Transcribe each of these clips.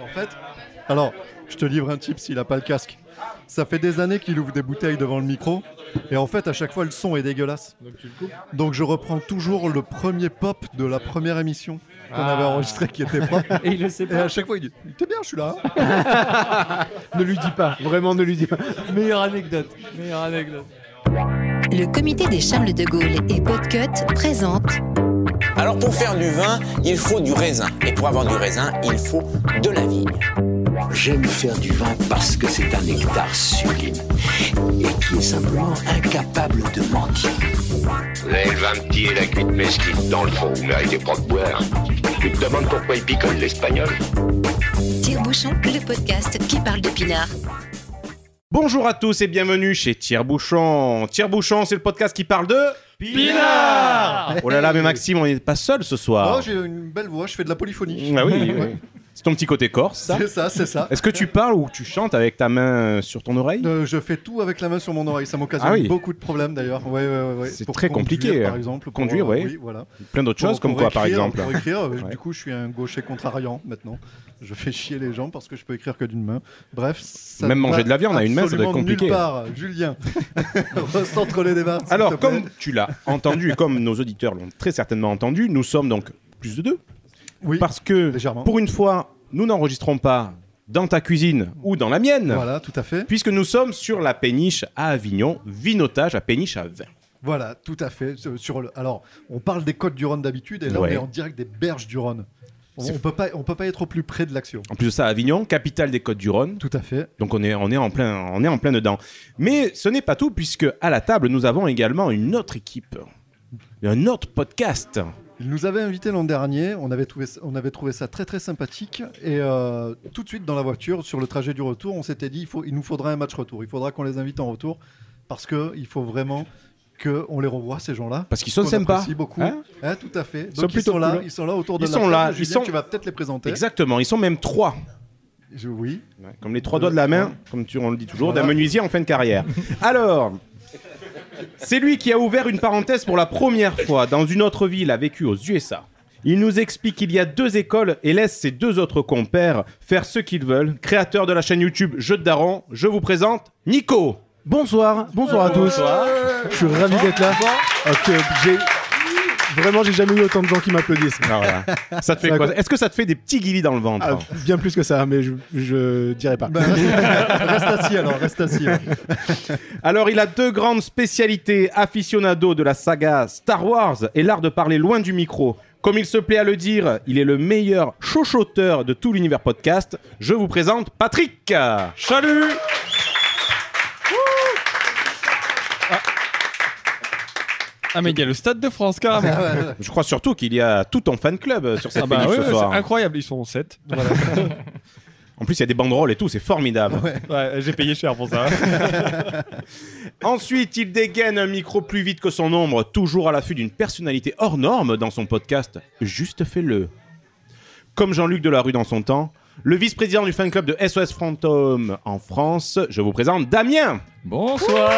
En fait, alors, je te livre un tip s'il a pas le casque. Ça fait des années qu'il ouvre des bouteilles devant le micro. Et en fait, à chaque fois, le son est dégueulasse. Donc je reprends toujours le premier pop de la première émission qu'on Ah. avait enregistré qui était propre. Et il le sait Et pas. à chaque fois, il dit T'es bien, je suis là. hein. Ne lui dis pas, vraiment ne lui dis pas. Meilleure anecdote. Meilleure anecdote. Le comité des Charles de Gaulle et Podcut présente Alors pour faire du vin, il faut du raisin. Et pour avoir du raisin, il faut de la vigne. J'aime faire du vin parce que c'est un nectar sublime et qui est simplement incapable de mentir. Vous avez le vin petit et la cuite mesquite. Dans le fond, vous méritez pas de boire. Tu te demandes pourquoi il picole l'espagnol Tire-Bouchon, le podcast qui parle de pinard. Bonjour à tous et bienvenue chez Tire Bouchon. Tire Bouchon, c'est le podcast qui parle de Pinard Oh là là, mais Maxime, on n'est pas seul ce soir. Oh, j'ai une belle voix, je fais de la polyphonie. ah oui, oui. c'est ton petit côté corse, ça. C'est ça, c'est ça. Est-ce que tu parles ou tu chantes avec ta main sur ton oreille Euh, je fais tout avec la main sur mon oreille, ça m'occasionne Ah oui. beaucoup de problèmes d'ailleurs. Ouais, ouais, ouais. C'est très compliqué, par hein. exemple. pour, Conduire, euh. Oui, voilà. Plein d'autres choses, comme quoi, par exemple Pour écrire, euh, du coup, je suis un gaucher contrariant maintenant. Je fais chier les gens parce que je peux écrire que d'une main. Bref, ça Même manger de la viande à une main, ça doit être compliqué. nulle part. Julien, recentre les débats. s'il te Alors, comme tu l'as entendu et comme nos auditeurs l'ont très certainement entendu, nous sommes donc plus de deux. oui, Parce que, légèrement. pour une fois, nous n'enregistrons pas dans ta cuisine ou dans la mienne. Voilà, tout à fait. Puisque nous sommes sur la péniche à Avignon, vinotage à péniche à vin. Voilà, tout à fait. Sur- Sur le... Alors, on parle des côtes du Rhône d'habitude et là, Ouais. on est en direct des berges du Rhône. On, on peut pas, on peut pas être au plus près de l'action. En plus de ça, Avignon, capitale des Côtes-du-Rhône. Tout à fait. Donc on est, on, est en plein, on est en plein dedans. Mais ce n'est pas tout, puisque à la table, nous avons également une autre équipe. Un autre podcast. Il nous avait invité l'an dernier, on avait, trouvé, on avait trouvé ça très très sympathique et euh, tout de suite dans la voiture, sur le trajet du retour, on s'était dit il, faut, il nous faudra un match retour, il faudra qu'on les invite en retour parce qu'il faut vraiment qu'on les revoie ces gens-là. Parce qu'ils sont sympas. apprécie beaucoup. Hein? Hein, tout à fait. Donc ils sont, là, cool. ils sont là autour de Ils la sont là, table. ils Julien, sont- tu vas peut-être les présenter. Exactement, ils sont même trois. Je- oui. Comme les trois doigts de la main, comme tu, on le dit toujours, Voilà. d'un menuisier en fin de carrière. Alors, c'est lui qui a ouvert une parenthèse pour la première fois dans une autre ville, a vécu aux USA. Il nous explique qu'il y a deux écoles et laisse ses deux autres compères faire ce qu'ils veulent. Créateur de la chaîne YouTube Jeux de Daron, je vous présente Nico. Bonsoir, bonsoir à tous. Je suis ravi d'être là. Ok, j'ai vraiment j'ai jamais eu autant de gens qui m'applaudissent. Ça te fait quoi Est-ce que ça te fait des petits guillis dans le ventre Ah, bien plus que ça, mais je, je dirais pas. Ben, reste assis alors, reste assis. hein. Alors, il a deux grandes spécialités aficionado de la saga Star Wars et l'art de parler loin du micro. Comme il se plaît à le dire, il est le meilleur chochoteur de tout l'univers podcast. Je vous présente Patrick. Salut Ah, mais il y a le Stade de France, carrément. Je crois surtout qu'il y a tout ton fan club euh, sur cette Ah bah ouais, ce ouais, soir. c'est incroyable, ils sont 7. En plus, il y a des banderoles et tout, c'est formidable. Ouais, j'ai payé cher pour ça. Ensuite, il dégaine un micro plus vite que son ombre, toujours à l'affût d'une personnalité hors norme dans son podcast. Juste fais-le. Comme Jean-Luc Delarue dans son temps, le vice-président du fan club de SOS Fantôme en France, je vous présente Damien. Bonsoir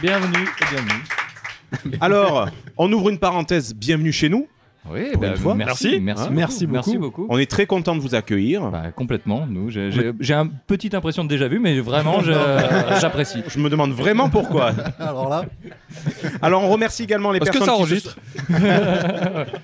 Bienvenue, et bienvenue. Alors, on ouvre une parenthèse, bienvenue chez nous. Oui, Pour bah, une fois. merci, Merci. merci, Hein beaucoup, Merci beaucoup. merci beaucoup. On est très content de vous accueillir. Bah, complètement, nous. J'ai une petite impression de déjà vu, mais vraiment, j'apprécie. Je me demande vraiment pourquoi. Alors là, Alors, on remercie également les Est-ce que personnes ça qui se- enregistre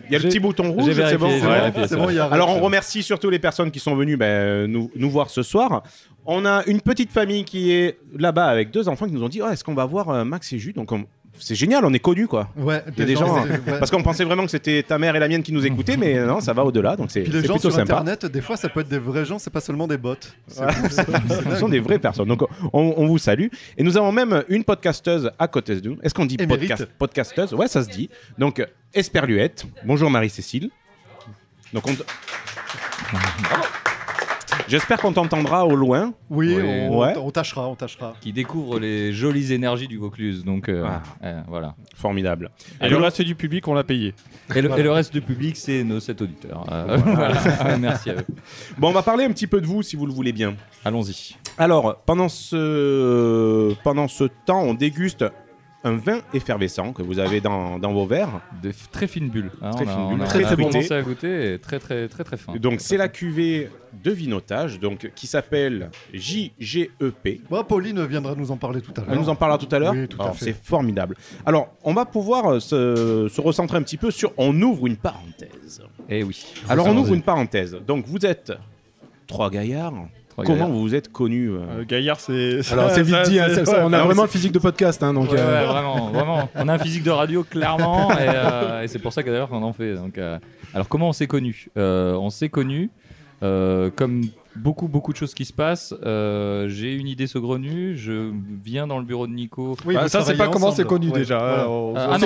Il y a le petit bouton rouge, c'est bon. Ouais. y a. Alors on remercie surtout les personnes qui sont venues ben, nous, nous voir ce soir. On a une petite famille qui est là-bas avec deux enfants qui nous ont dit oh, est-ce qu'on va voir euh, Max et Donc on- c'est génial, on est connus quoi. Ouais, Il y a des gens, c'est- ouais. Parce qu'on pensait vraiment que c'était ta mère et la mienne qui nous écoutaient, mais non, ça va au-delà, donc c'est Puis les c'est gens plutôt sur sympa. internet, des fois ça peut être des vrais gens, c'est pas seulement des bots. Ce sont des vraies personnes. Donc on, on vous salue. Et nous avons même une podcasteuse à côté de nous. Est-ce qu'on dit podcast, podcasteuse? Ouais, ça se dit. Donc Esperluette. Bonjour Marie-Cécile. Donc on. J'espère qu'on t'entendra au loin. Oui, Oui. on, Ouais. on tâchera, on tâchera. Qui découvre les jolies énergies du Vaucluse. Donc, euh, Ah. euh, voilà. Formidable. Et le reste du public, on l'a payé. Et le, et le reste du public, c'est nos sept auditeurs. Euh, voilà. Merci à eux. Bon, on va parler un petit peu de vous si vous le voulez bien. Allons-y. Alors, pendant ce, pendant ce temps, on déguste un vin effervescent que vous avez dans, dans vos verres. De très fines bulles. hein, Très fines bulles, a- très commencé à goûter et très très très très fin. Donc c'est la cuvée de vinotage donc, qui s'appelle JGEP. Bon, Pauline viendra nous en parler tout à l'heure. Elle nous en parlera tout à l'heure Oui, tout à Alors, fait. C'est formidable. Alors, on va pouvoir euh, se, se recentrer un petit peu sur on ouvre une parenthèse. Eh oui. Alors, on ouvre une parenthèse. Donc, vous êtes trois gaillards. Comment vous vous êtes connus euh Euh, Gaillard, c'est. Alors c'est vite ça, dit, hein, c'est- on a non, mais vraiment le physique de podcast, hein, donc. Ouais, euh, ouais, vraiment, vraiment. On a un physique de radio clairement, et, euh, et c'est pour ça que d'ailleurs qu'on en fait. Donc, euh, alors comment on s'est connus Euh, On s'est connus euh, comme beaucoup beaucoup de choses qui se passent. euh, J'ai une idée saugrenue. Je viens dans le bureau de Nico. Oui, Bah, ça, c'est pas comment c'est connu Ouais, déjà. voilà. hein, on- Ah, on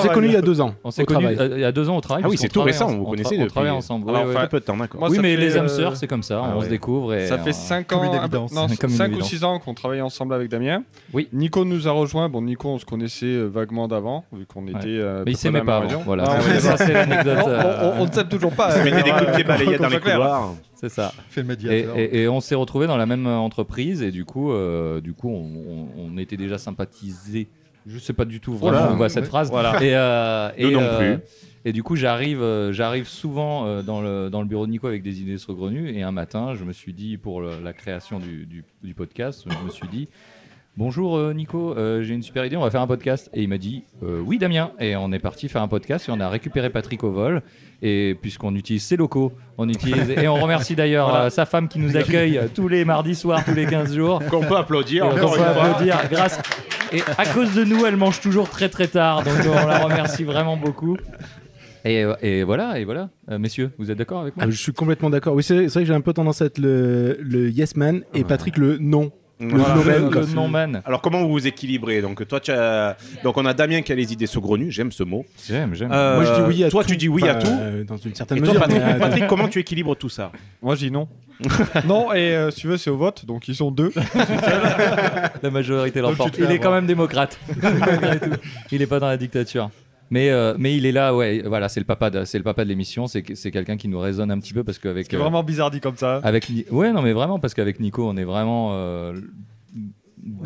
s'est connus il y a deux ans. On s'est euh, il y a deux ans au travail. Ah oui, c'est tout travaille récent. en- Vous on connaissez on travaille ensemble. Alors, ouais, ouais. enfin, Très peu de temps, d'accord. Moi, oui, mais les âmes euh, sœurs, c'est comme ça. ah on se découvre. Ça fait euh, 5 comme ans, une évidence. non, Comme une 5 ou évidence. 6 ans qu'on travaillait ensemble avec Damien. Oui. Nico nous a rejoint. Bon, Nico, on se connaissait euh, vaguement d'avant, vu qu'on était. euh, Mais s'aimaient dans pas. Voilà, Ah, on, euh, ne s'aime toujours pas. Vous mettez des coups de pied Euh, balayés dans les couloirs. C'est ça. Fait le Et, médiateur. et- et on s'est retrouvés dans la même euh, entreprise et du coup, euh, du coup, on, on- on était déjà sympathisés. Je sais pas du tout vraiment Voilà. où va cette phrase. Voilà. Et, euh, et, non euh, plus. Et du coup, j'arrive, euh, j'arrive souvent euh, dans le dans le bureau de Nico avec des idées saugrenues. Et un matin, je me suis dit pour le- la création du, du- du podcast, je me suis dit. Bonjour euh, Nico, euh, j'ai une super idée, on va faire un podcast. Et il m'a dit euh, oui Damien. Et on est parti faire un podcast et on a récupéré Patrick au vol. Et puisqu'on utilise ses locaux, on utilise et on remercie d'ailleurs Voilà. euh, sa femme qui nous accueille tous les mardis soirs, tous les 15 jours. Qu'on peut applaudir. Et encore on une peut applaudir grâce. Et à cause de nous, elle mange toujours très très tard, donc on la remercie vraiment beaucoup. Et, et voilà, et voilà. Euh, messieurs, vous êtes d'accord avec moi? Ah, je suis complètement d'accord. Oui, c'est c'est vrai que j'ai un peu tendance à être le, le yes man et Patrick le non. Voilà. Le Le, quoi. le. Alors comment vous vous équilibrez Donc toi tu as... donc on a Damien qui a les idées saugrenues, j'aime ce mot. J'aime, j'aime. Euh, Moi, je dis oui à toi tout. tu dis oui à tout. euh, dans une certaine Et toi mesure. Patrick, mais, euh, Patrick, comment tu équilibres tout ça Moi, je dis non. non, et euh, si tu veux, c'est au vote, donc ils sont deux. La majorité l'emporte. Il est quand même démocrate. Il est pas dans la dictature. Mais, euh, mais il est là, ouais. Voilà, c'est le papa de, c'est le papa de l'émission. C'est, que- c'est quelqu'un qui nous résonne un petit peu parce qu'avec. C'est euh, vraiment bizarre dit comme ça. Avec Ni- ouais non mais vraiment parce qu'avec Nico on est vraiment euh,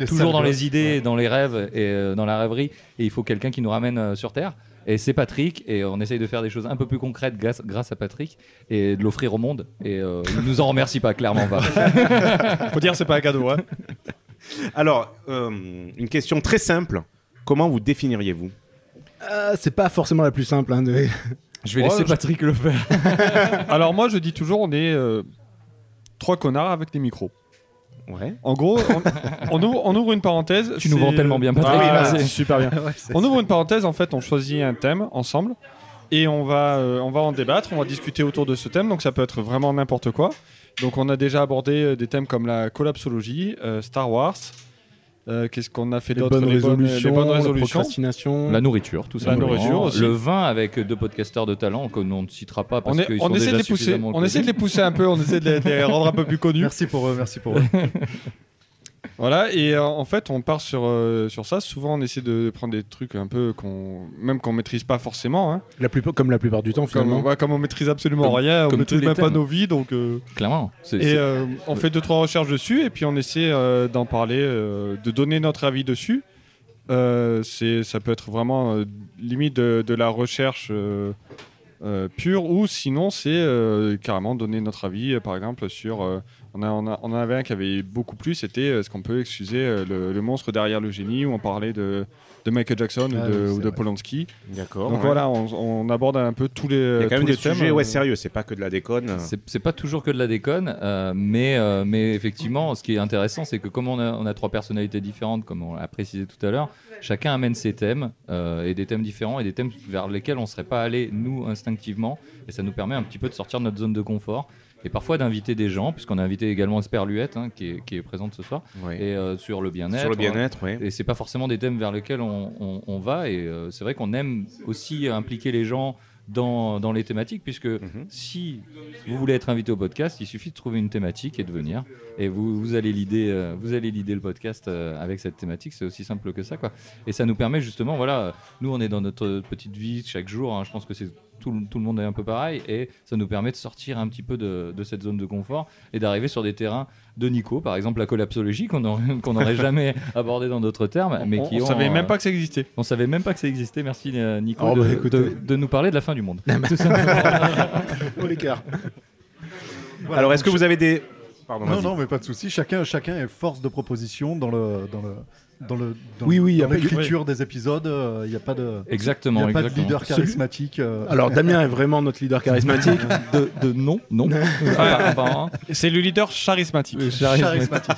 toujours dans les idées, dans les rêves et euh, dans la rêverie et il faut quelqu'un qui nous ramène euh, sur terre et c'est Patrick et on essaye de faire des choses un peu plus concrètes grâce, grâce à Patrick et de l'offrir au monde et euh, il nous en remercie pas clairement pas. Faut dire, c'est pas un cadeau. Hein. Alors, euh, une question très simple. Comment vous définiriez-vous? Euh, c'est pas forcément la plus simple. hein, de- Je vais Ouais, laisser je- Patrick le faire. Alors, moi, je dis toujours, on est euh, trois connards avec des micros. Ouais. En gros, on, on ouvre, on ouvre une parenthèse. Tu nous vends tellement bien, Patrick, Ah, voilà. Super bien. On ouvre une parenthèse, en fait, on choisit un thème ensemble et on va, euh, on va en débattre, on va discuter autour de ce thème. Donc ça peut être vraiment n'importe quoi. Donc on a déjà abordé des thèmes comme la collapsologie, euh, Star Wars. Euh, Qu'est-ce qu'on a fait d'autre bonnes les, bonnes, résolutions, les bonnes la résolutions. procrastination. La nourriture tout La simplement. nourriture aussi. Le vin avec deux podcasteurs de talent que l'on ne citera pas parce On, qu'ils on sont essaie déjà de les pousser, on essaie de les pousser un peu, on essaie de les, de les rendre un peu plus connus. Merci pour eux, merci pour eux. Voilà, et euh, en fait, on part sur, euh, sur ça. Souvent, on essaie de prendre des trucs un peu qu'on, même qu'on maîtrise pas forcément. Hein. La plupart, comme la plupart du temps, Comme, finalement. ouais, comme on maîtrise absolument Comme- rien, on comme maîtrise même pas nos vies, donc. euh, Clairement. C'est- Et c'est- euh, on fait deux trois recherches dessus et puis on essaie euh, d'en parler, euh, de donner notre avis dessus. Euh, c'est, ça peut être vraiment euh, limite de, de la recherche euh, euh, pure ou sinon c'est euh, carrément donner notre avis, par exemple sur. On, a, on, a- on en avait un qui avait beaucoup plu, c'était euh, ce qu'on peut excuser euh, le, le monstre derrière le génie où on parlait de, de Michael Jackson Ah ou de, oui, c'est ou de. Polanski. D'accord. Donc ouais. voilà, on, on aborde un peu tous les, Il y a quand même des thèmes. sujets ouais, sérieux, c'est pas que de la déconne. C'est c'est pas toujours que de la déconne, euh, mais, euh, mais effectivement, ce qui est intéressant, c'est que comme on a, on a trois personnalités différentes, comme on l'a précisé tout à l'heure, chacun amène ses thèmes euh, et des thèmes différents et des thèmes vers lesquels on serait pas allé nous instinctivement, et ça nous permet un petit peu de sortir de notre zone de confort et parfois d'inviter des gens, puisqu'on a invité également Esper Luette hein, qui, est, qui est présente ce soir, et euh, sur le bien-être. Sur le bien-être, oui. Et c'est pas forcément des thèmes vers lesquels on, on- on va. Et euh, c'est vrai qu'on aime aussi impliquer les gens dans, dans les thématiques, puisque Mhm. si vous voulez être invité au podcast, il suffit de trouver une thématique et de venir. Et vous, vous allez l'idée, euh, vous allez l'idée le podcast avec cette thématique. C'est aussi simple que ça, quoi. Et ça nous permet justement, voilà, nous on est dans notre petite vie chaque jour. hein. je pense que c'est tout, le- tout le monde est un peu pareil et ça nous permet de sortir un petit peu de, de cette zone de confort et d'arriver sur des terrains de Nico, par exemple la collapsologie qu'on n'aurait jamais abordé dans d'autres termes, mais on, qui on ont, savait euh, même pas que ça existait. on savait même pas que ça existait. Merci euh, Nico Oh, de, bah, écoutez. de- de nous parler de la fin du monde. Tout simplement. Oh l'écart. Voilà, Alors, est-ce que vous avez des. Pardon, Non, non, mais pas de souci. Chacun, chacun est force de proposition dans le, dans le, dans le, dans, Oui, oui, l'écriture des épisodes. euh, Il n'y a pas de, exactement, y a pas de leader charismatique. euh, Alors Damien est vraiment notre leader charismatique. De, de non, non. C'est le leader charismatique. charismatique.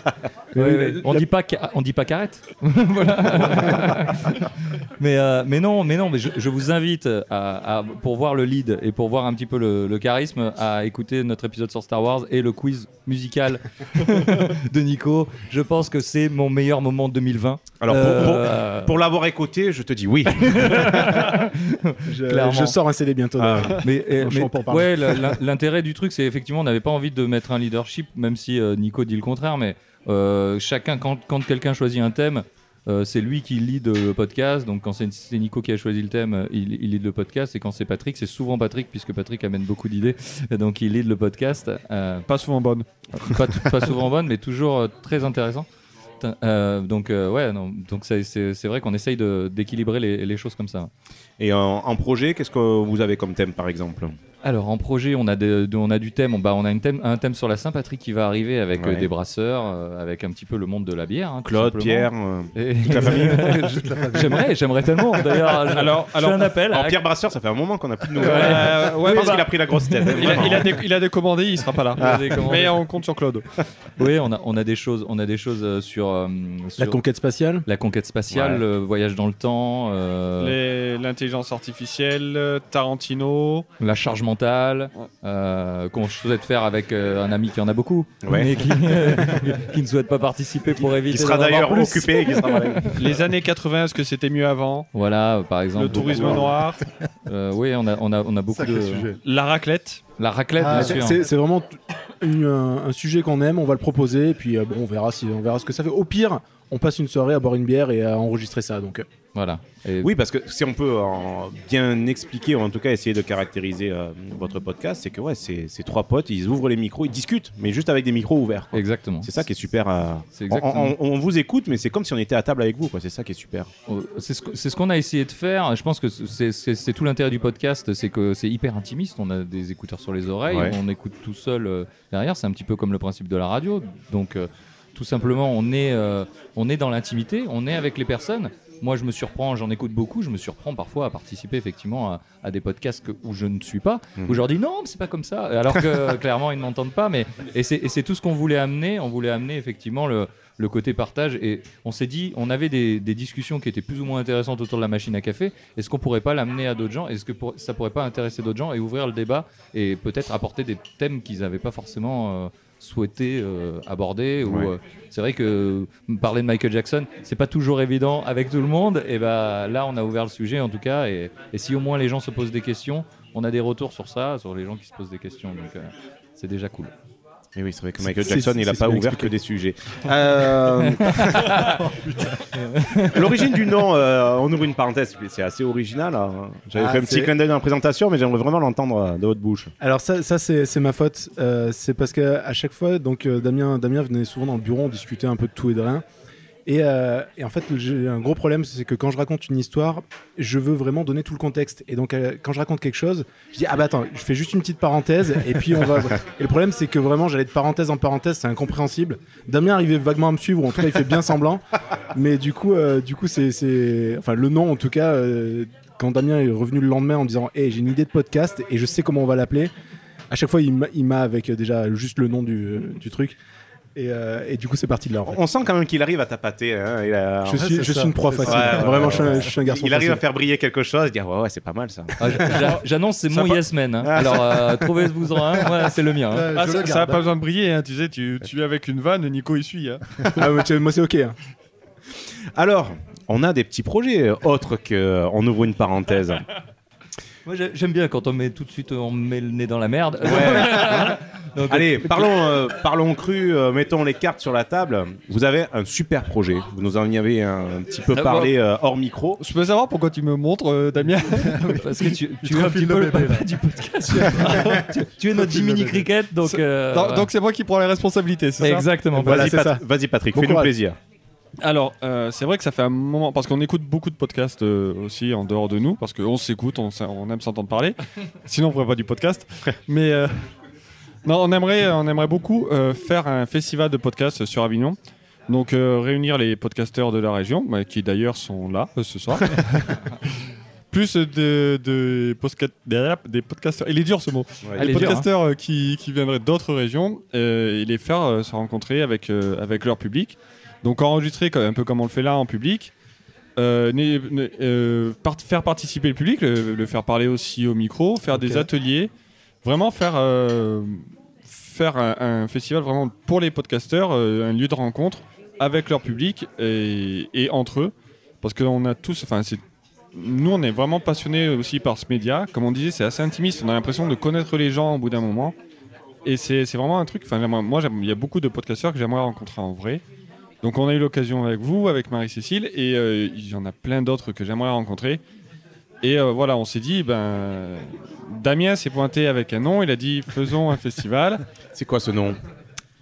Ouais, ouais. On dit pas on dit pas carrette. Voilà. mais euh, mais non mais non mais je, je vous invite à, à- pour voir le lead et pour voir un petit peu le, le charisme à écouter notre épisode sur Star Wars et le quiz musical de Nico. Je pense que c'est mon meilleur moment de 2020. Alors, pour, pour- Euh, pour l'avoir écouté, je te dis oui. Je, sors un CD bientôt. Ah. Mais, euh, ouais, la- l'intérêt du truc, c'est effectivement, on n'avait pas envie de mettre un leadership, même si euh, Nico dit le contraire, mais euh, chacun, quand, quand quelqu'un choisit un thème, euh, c'est lui qui lead le podcast. Donc, quand c'est Nico qui a choisi le thème, il, il lead le podcast. Et quand c'est Patrick, c'est souvent Patrick, puisque Patrick amène beaucoup d'idées. Et Donc, il lead le podcast. Euh, Pas souvent bonne. pas, pas souvent bonne, mais toujours euh, très intéressant. Euh, donc, euh, ouais, donc c'est- vrai qu'on essaye d'équilibrer les, choses comme ça. Et en projet, qu'est-ce que vous avez comme thème, par exemple? Alors en projet, on a, de- de- on a du thème. On, bah, on a une thème, un thème sur la Saint-Patrick qui va arriver avec euh, des brasseurs, euh, avec un petit peu le monde de la bière. hein, Claude. Pierre, euh, Et- toute la famille J'aimerais, j'aimerais tellement. D'ailleurs, je- Alors- je alors- un appel. Alors, à- Pierre Brasseur, ça fait un moment qu'on n'a plus de nouvelles. Euh, ouais, je pense bah, qu'il a pris la grosse tête. il, a, il a dé- il a décommandé, il sera pas là. A décommandé. Mais on compte sur Claude. Oui, on a, on a des choses, on a des choses euh, sur, euh, La conquête spatiale? la conquête spatiale, Ouais. le voyage dans le temps, euh, L'intelligence artificielle, Tarantino. la charge mentale, euh, qu'on souhaite faire avec euh, un ami qui en a beaucoup, Ouais. mais qui, qui ne souhaite pas participer pour éviter. Qui sera d'ailleurs plus. occupé. Qui sera... Les années 80, est-ce que c'était mieux avant? Voilà, par exemple. Le tourisme beaucoup- noir. Euh, oui, on a, on a, on a beaucoup Sacré de. sujet. La raclette. La raclette, Ah, bien C'est- sûr. C'est vraiment une- un, un sujet qu'on aime, on va le proposer, et puis euh, bon, on verra, si, on verra ce que ça fait. Au pire, on passe une soirée à boire une bière et à enregistrer ça. Donc, euh, Voilà. Et Oui, parce que si on peut en bien expliquer, ou en tout cas essayer de caractériser euh, votre podcast, c'est que ouais, c'est c'est trois potes, ils ouvrent les micros, ils discutent, mais juste avec des micros ouverts. quoi. Exactement. C'est ça qui est super. euh, exactement. on- on vous écoute, mais c'est comme si on était à table avec vous. C'est ça qui est super. Euh, C'est ce qu'on a essayé de faire. Je pense que c'est- tout l'intérêt du podcast, c'est que c'est hyper intimiste. On a des écouteurs sur les oreilles, Ouais. on écoute tout seul euh, derrière. C'est un petit peu comme le principe de la radio. Donc, euh, tout simplement, on est, euh, on est dans l'intimité, on est avec les personnes. Moi, je me surprends, j'en écoute beaucoup, je me surprends parfois à participer effectivement à, à des podcasts que- où je ne suis pas, Mhm. où je leur dis non, mais c'est pas comme ça, alors que clairement ils ne m'entendent pas. Mais et c'est et c'est tout ce qu'on voulait amener. On voulait amener effectivement le, le côté partage. Et on s'est dit, on avait des, des discussions qui étaient plus ou moins intéressantes autour de la machine à café. Est-ce qu'on pourrait pas l'amener à d'autres gens? Est-ce que pour- ça pourrait pas intéresser d'autres gens et ouvrir le débat et peut-être apporter des thèmes qu'ils n'avaient pas forcément euh, souhaité euh, aborder ou Ouais. euh, c'est vrai que euh, parler de Michael Jackson c'est pas toujours évident avec tout le monde. Et ben là on a ouvert le sujet en tout cas. Et, et si au moins les gens se posent des questions on a des retours sur ça sur les gens qui se posent des questions. Donc euh, c'est déjà cool Et oui, c'est vrai que Michael Jackson, il n'a pas ouvert expliqué. que des sujets. Euh, L'origine du nom, euh, on ouvre une parenthèse, c'est assez original. hein. J'avais Ah, fait un petit clin d'œil dans la présentation, mais j'aimerais vraiment l'entendre euh, de votre bouche. Alors ça, ça c'est ma faute. Euh, c'est parce qu'à chaque fois, donc Damien, Damien venait souvent dans le bureau, on discutait un peu de tout et de rien. Et, euh, et en fait, j'ai un gros problème, c'est que quand je raconte une histoire, je veux vraiment donner tout le contexte. Et donc, euh, quand je raconte quelque chose, je dis ah bah attends, je fais juste une petite parenthèse et puis on va. et le problème, c'est que vraiment, j'allais de parenthèse en parenthèse, c'est incompréhensible. Damien arrivait vaguement à me suivre, ou en tout cas, il fait bien semblant. Mais du coup, euh, du coup, c'est, enfin, le nom, en tout cas. quand Damien est revenu le lendemain en me disant Hey, j'ai une idée de podcast et je sais comment on va l'appeler, à chaque fois il m'a- avec déjà juste le nom du, du truc. Et, euh, et du coup, c'est parti de là. en fait. On sent quand même qu'il arrive à tapater. hein, il a- Je suis, je une proie facile. Ouais, ouais, Vraiment, ouais, je, suis un, ouais. je suis un garçon Il arrive à faire briller quelque chose, dire ouais, ouais, c'est pas mal ça. Ah, j'annonce c'est mon yes man hein. alors euh, trouvez-vous en un ouais, c'est le mien hein. Ah, ça, le ça a garde. pas besoin de briller, hein, tu sais, tu, tu es avec une vanne, Nico il suit. hein. Ah, ouais, moi, c'est ok. hein. Alors, on a des petits projets euh, autres que euh, on ouvre une parenthèse. Moi j'ai- j'aime bien quand on met tout de suite on met le nez dans la merde. Donc, Allez, parlons, euh, parlons cru, euh, mettons les cartes sur la table. Vous avez un super projet. Vous nous en y avez un, un petit peu Ah, parlé euh, hors micro. Je peux savoir pourquoi tu me montres, euh, Damien Parce que tu, tu es un petit le peu le bébé, là. papa du podcast. tu, tu es notre Jiminy. Cricket, donc. euh, Donc c'est moi qui prends les responsabilités, c'est ça Exactement. Vas-y, Pat- Patrick, fais-nous plaisir. Alors, euh, c'est vrai que ça fait un moment, parce qu'on écoute beaucoup de podcasts euh, aussi en dehors de nous, parce qu'on s'écoute, on, aime s'entendre parler. Sinon, on ferait pas du podcast. Mais euh, non, on aimerait, on aimerait beaucoup euh, faire un festival de podcasts sur Avignon. Donc, euh, réunir les podcasteurs de la région, bah, qui d'ailleurs sont là euh, ce soir. Plus de, de des, des podcasteurs. Il est dur ce mot. Les dur, hein. podcasteurs euh, qui, qui viendraient d'autres régions euh, et les faire euh, se rencontrer avec, euh, avec leur public. Donc enregistrer un peu comme on le fait là en public. Euh, né- né- euh, part- faire participer le public, le, le faire parler aussi au micro, faire des ateliers, vraiment faire, euh, faire un, festival vraiment pour les podcasteurs, euh, un lieu de rencontre avec leur public et, entre eux. Parce que on a tous, enfin nous, on est vraiment passionnés aussi par ce média. Comme on disait, c'est assez intimiste. On a l'impression de connaître les gens au bout d'un moment. Et c'est vraiment un truc. Enfin, moi, il y a beaucoup de podcasteurs que j'aimerais rencontrer en vrai. Donc, on a eu l'occasion avec vous, avec Marie-Cécile, et euh, il y en a plein d'autres que j'aimerais rencontrer. Et euh, voilà, on s'est dit, ben, Damien s'est pointé avec un nom. Il a dit, faisons un festival. C'est quoi ce nom?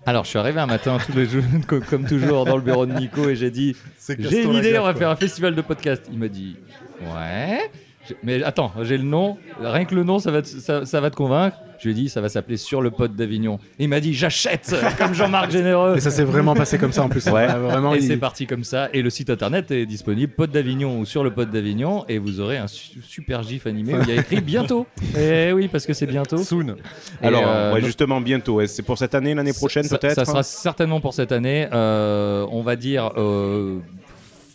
Alors, je suis arrivé un matin, tous les jours, co- comme toujours, dans le bureau de Nico, et j'ai dit C'est J'ai une idée, on va quoi. faire un festival de podcast. Il m'a dit Ouais. Mais attends, j'ai le nom. Rien que le nom, ça va te, ça, ça va te convaincre. Je lui ai dit Ça va s'appeler Sur le pod d'Avignon. Il m'a dit J'achète Comme Jean-Marc Généreux. Et ça s'est vraiment passé comme ça en plus. Ouais. vraiment. Et il- c'est parti comme ça. Et le site internet est disponible, Pod d'Avignon ou sur le Pod d'Avignon. Et vous aurez un su- super gif animé où il y a écrit bientôt. Et oui, parce que c'est bientôt. Soon. Et, Alors, euh, ouais, donc- justement, bientôt. C'est pour cette année, l'année prochaine peut-être Ça sera certainement pour cette année. Euh, on va dire euh,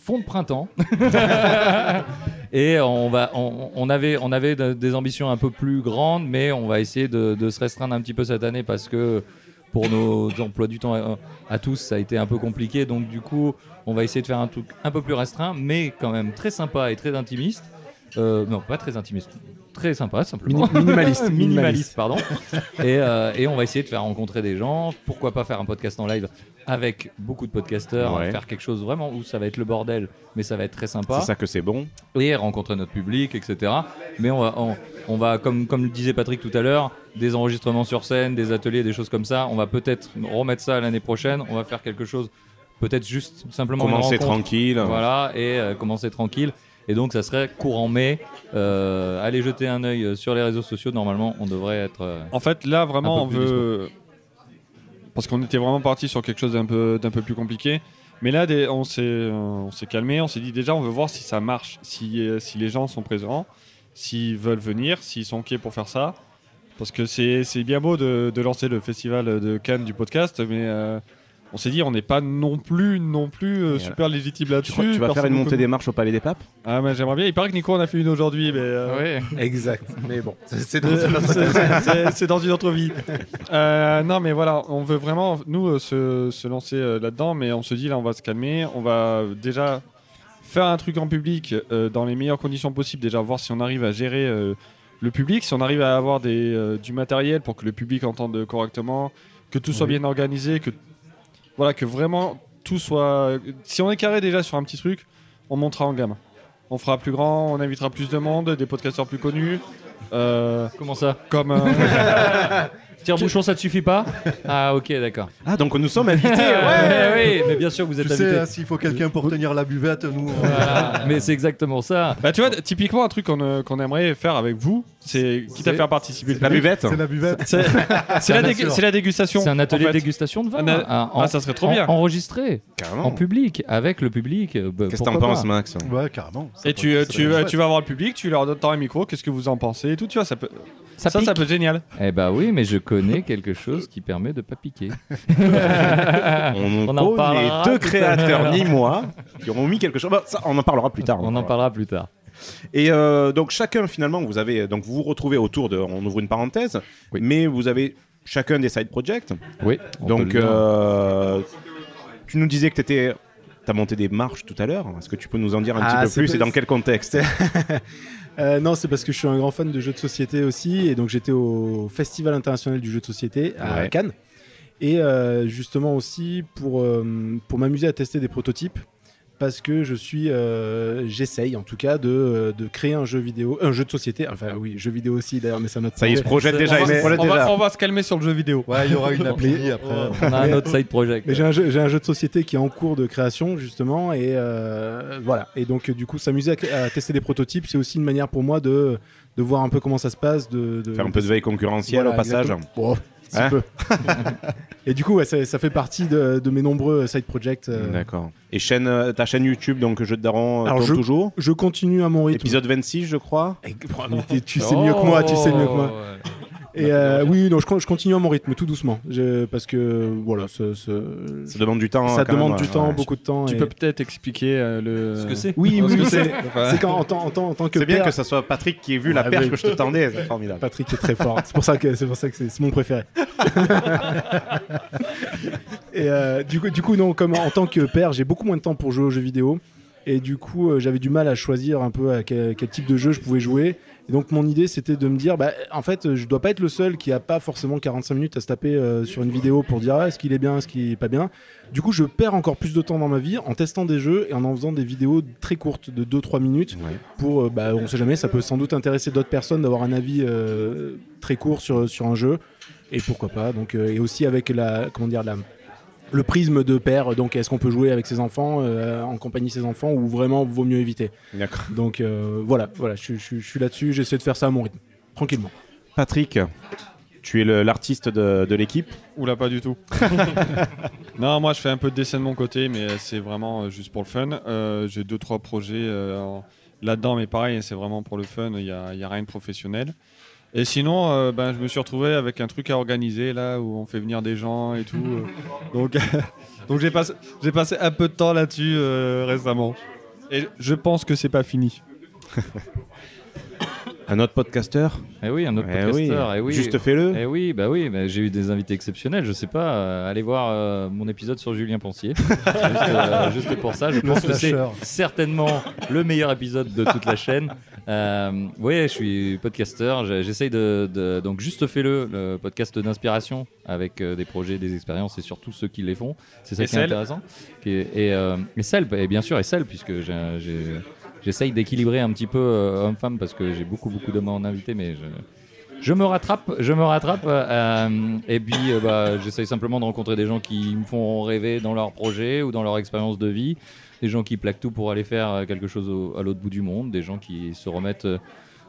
fond de printemps. Et on, va, on, on avait, on avait de- des ambitions un peu plus grandes, mais on va essayer de, de se restreindre un petit peu cette année parce que pour nos emplois du temps à, à tous, ça a été un peu compliqué. Donc du coup, on va essayer de faire un truc un peu plus restreint, mais quand même très sympa et très intimiste. Euh, non, pas très intimiste, très sympa simplement. Mini- minimaliste, minimaliste, pardon. et, euh, et on va essayer de faire rencontrer des gens. Pourquoi pas faire un podcast en live avec beaucoup de podcasteurs, Ouais. faire quelque chose vraiment où ça va être le bordel, mais ça va être très sympa. C'est ça que c'est bon. Et rencontrer notre public, etc. Mais on va, on, on va comme, comme le disait Patrick tout à l'heure, des enregistrements sur scène, des ateliers, des choses comme ça. On va peut-être remettre ça l'année prochaine. On va faire quelque chose, peut-être juste simplement Commencer tranquille. Voilà, et euh, commencer tranquille. Et donc, ça serait courant mai. Euh, allez jeter un œil euh, sur les réseaux sociaux. Normalement, on devrait être. euh, En fait, là, vraiment, on veut. Parce qu'on était vraiment parti sur quelque chose d'un peu, plus compliqué. Mais là, on s'est, on s'est calmé. On s'est dit déjà, on veut voir si ça marche, si, les gens sont présents, s'ils veulent venir, s'ils sont OK pour faire ça. Parce que c'est, c'est bien beau de, de lancer le festival de Cannes du podcast, mais euh, on s'est dit, on n'est pas non plus, non plus euh, super légitime Tu, là-dessus. que tu vas faire une montée des marches au Palais des Papes? Ah, mais j'aimerais bien. Il paraît que Nico en a fait une aujourd'hui, mais. euh. Exact. Mais bon, c'est c'est dans une autre c'est- c'est- c'est dans une autre vie. Euh, non, mais voilà, on veut vraiment, nous, euh, se, se lancer euh, là-dedans, mais on se dit, là, on va se calmer. On va déjà faire un truc en public euh, dans les meilleures conditions possibles. Déjà, voir si on arrive à gérer euh, le public, si on arrive à avoir des, euh, du matériel pour que le public entende correctement, que tout soit Oui. bien organisé, que, voilà, que vraiment tout soit. Si on est carré déjà sur un petit truc, on montera en gamme. On fera plus grand, on invitera plus de monde, des podcasteurs plus connus. euh, Comment ça? comme euh, Tire-bouchon, ça te suffit pas Ah, ok, d'accord. Ah, donc nous sommes invités. Ouais, oui, mais bien sûr que vous êtes Tu sais, hein, s'il faut quelqu'un pour tenir la buvette, nous. on- Voilà, mais c'est exactement ça. Bah tu vois, typiquement un truc qu'on euh, qu'on aimerait faire avec vous, c'est quitte à faire participer le La public, buvette C'est la buvette. C'est c'est la, un dégu- c'est la dégustation. C'est un atelier en fait. de dégustation de vin. Un a- Ah, en- Ah, ça serait trop en- bien. Enregistré Carrément. en public, avec le public. euh, bah, Qu'est-ce que t'en pourquoi penses, pas. Max? Ouais, carrément. Ça Et pourrait- tu, euh, ça euh, tu vas voir le public, tu leur donnes un micro, qu'est-ce que vous en pensez et tout, tu vois, ça peut, Ça, ça, peut être génial. Eh bah oui, mais je connais quelque chose qui permet de pas piquer. On, On en parlera les deux créateurs, ni moi, qui auront mis quelque chose. Bah, ça, on en parlera plus tard. On en parlera plus tard. Et euh, donc chacun finalement, vous avez donc vous vous retrouvez autour de, on ouvre une parenthèse, Oui. mais vous avez chacun des side projects. Oui. Donc euh, tu nous disais que tu étais as monté des marches tout à l'heure. Est-ce que tu peux nous en dire un Ah, petit peu plus et dans quel contexte? Euh, non, c'est parce que je suis un grand fan de jeux de société aussi, et donc j'étais au Festival international du jeu de société à Ouais. Cannes, et euh, justement aussi pour euh, pour m'amuser à tester des prototypes, parce que je suis, euh, j'essaye en tout cas de, euh, de créer un jeu vidéo, un jeu de société, enfin oui, jeu vidéo aussi d'ailleurs, mais c'est un autre. Ça y est, se projet. projette déjà. on, va, projette on va- déjà. on va se calmer sur le jeu vidéo. Ouais, il y aura une appli après. On a un autre side project. Mais j'ai un, jeu, j'ai un jeu de société qui est en cours de création justement et euh, voilà et donc du coup s'amuser à, à tester des prototypes c'est aussi une manière pour moi de, de voir un peu comment ça se passe de, de- Faire un peu de veille concurrentielle Voilà, au passage. exactement. Bon, si Hein peu. et du coup ouais, ça, ça fait partie de, de mes nombreux side projects euh. D'accord. Et chaîne, euh, ta chaîne YouTube, donc Jeu de Daron, euh, Alors, je- toujours? je continue à mon rythme Épisode 26, je crois. Et- oh, mais t'es- tu sais mieux que moi tu sais mieux que moi et euh, oui non je, con- je continue à mon rythme tout doucement Je- parce que voilà ça, demande du temps. ça quand demande même, du ouais. temps beaucoup de temps Tu et- peux peut-être expliquer euh, le... Ce que c'est. oui oui, c'est. c'est en tant, en tant- en tant que C'est bien père- que ça soit Patrick qui ait vu la perche oui. que je te tendais. C'est formidable. Patrick est très fort. C'est pour ça que c'est pour ça que c'est c'est mon préféré. et euh, du coup, du coup, non, comme en tant que père, j'ai beaucoup moins de temps pour jouer aux jeux vidéo. Et du coup, euh, j'avais du mal à choisir un peu à quel, quel type de jeu je pouvais jouer. Et donc, mon idée, c'était de me dire, bah, en fait, je dois pas être le seul qui a pas forcément 45 minutes à se taper euh, sur une vidéo pour dire ah, est-ce qu'il est bien, est-ce qu'il est pas bien. Du coup, je perds encore plus de temps dans ma vie en testant des jeux et en en faisant des vidéos très courtes de 2-3 minutes Ouais. pour, euh, bah, on sait jamais, ça peut sans doute intéresser d'autres personnes d'avoir un avis euh, très court sur, sur un jeu. Et pourquoi pas. Donc, et aussi avec la, comment dire, la, le prisme de père. Donc, est-ce qu'on peut jouer avec ses enfants, euh, en compagnie de ses enfants, ou vraiment vaut mieux éviter. D'accord. Donc euh, voilà, voilà, je, je- je suis là-dessus. J'essaie de faire ça à mon rythme, tranquillement. Patrick, tu es l'artiste de, de l'équipe. Oula, pas du tout. non, moi je fais un peu de dessin de mon côté, mais c'est vraiment euh, juste pour le fun. Euh, J'ai deux, trois projets euh, là-dedans, mais pareil, c'est vraiment pour le fun, il n'y a, il y a rien de professionnel. Et sinon, euh, ben, je me suis retrouvé avec un truc à organiser là où on fait venir des gens et tout. euh. donc donc j'ai passé, j'ai passé un peu de temps là-dessus euh, récemment. Et je pense que c'est pas fini. Un autre podcasteur Eh oui, un autre Eh podcasteur. oui. eh oui. Juste fais-le. Eh oui, bah oui, bah j'ai eu des invités exceptionnels. Je sais pas, euh, allez voir euh, mon épisode sur Julien Pensier. juste, euh, juste pour ça, je pense que c'est certainement le meilleur épisode de toute la chaîne. Euh, oui, je suis podcasteur. J'essaye de, de- donc juste fais-le, le podcast d'inspiration avec euh, des projets, des expériences et surtout ceux qui les font. C'est ça Et qui est celle intéressant. Et, euh, et celle, et bien sûr, et celle puisque j'ai- j'essaye d'équilibrer un petit peu euh, homme-femme parce que j'ai beaucoup beaucoup d'hommes en invité, mais je, me rattrape, je me rattrape. euh, et puis, euh, bah, j'essaye simplement de rencontrer des gens qui me font rêver dans leur projet ou dans leur expérience de vie. Des gens qui plaquent tout pour aller faire quelque chose à l'autre bout du monde. Des gens qui se remettent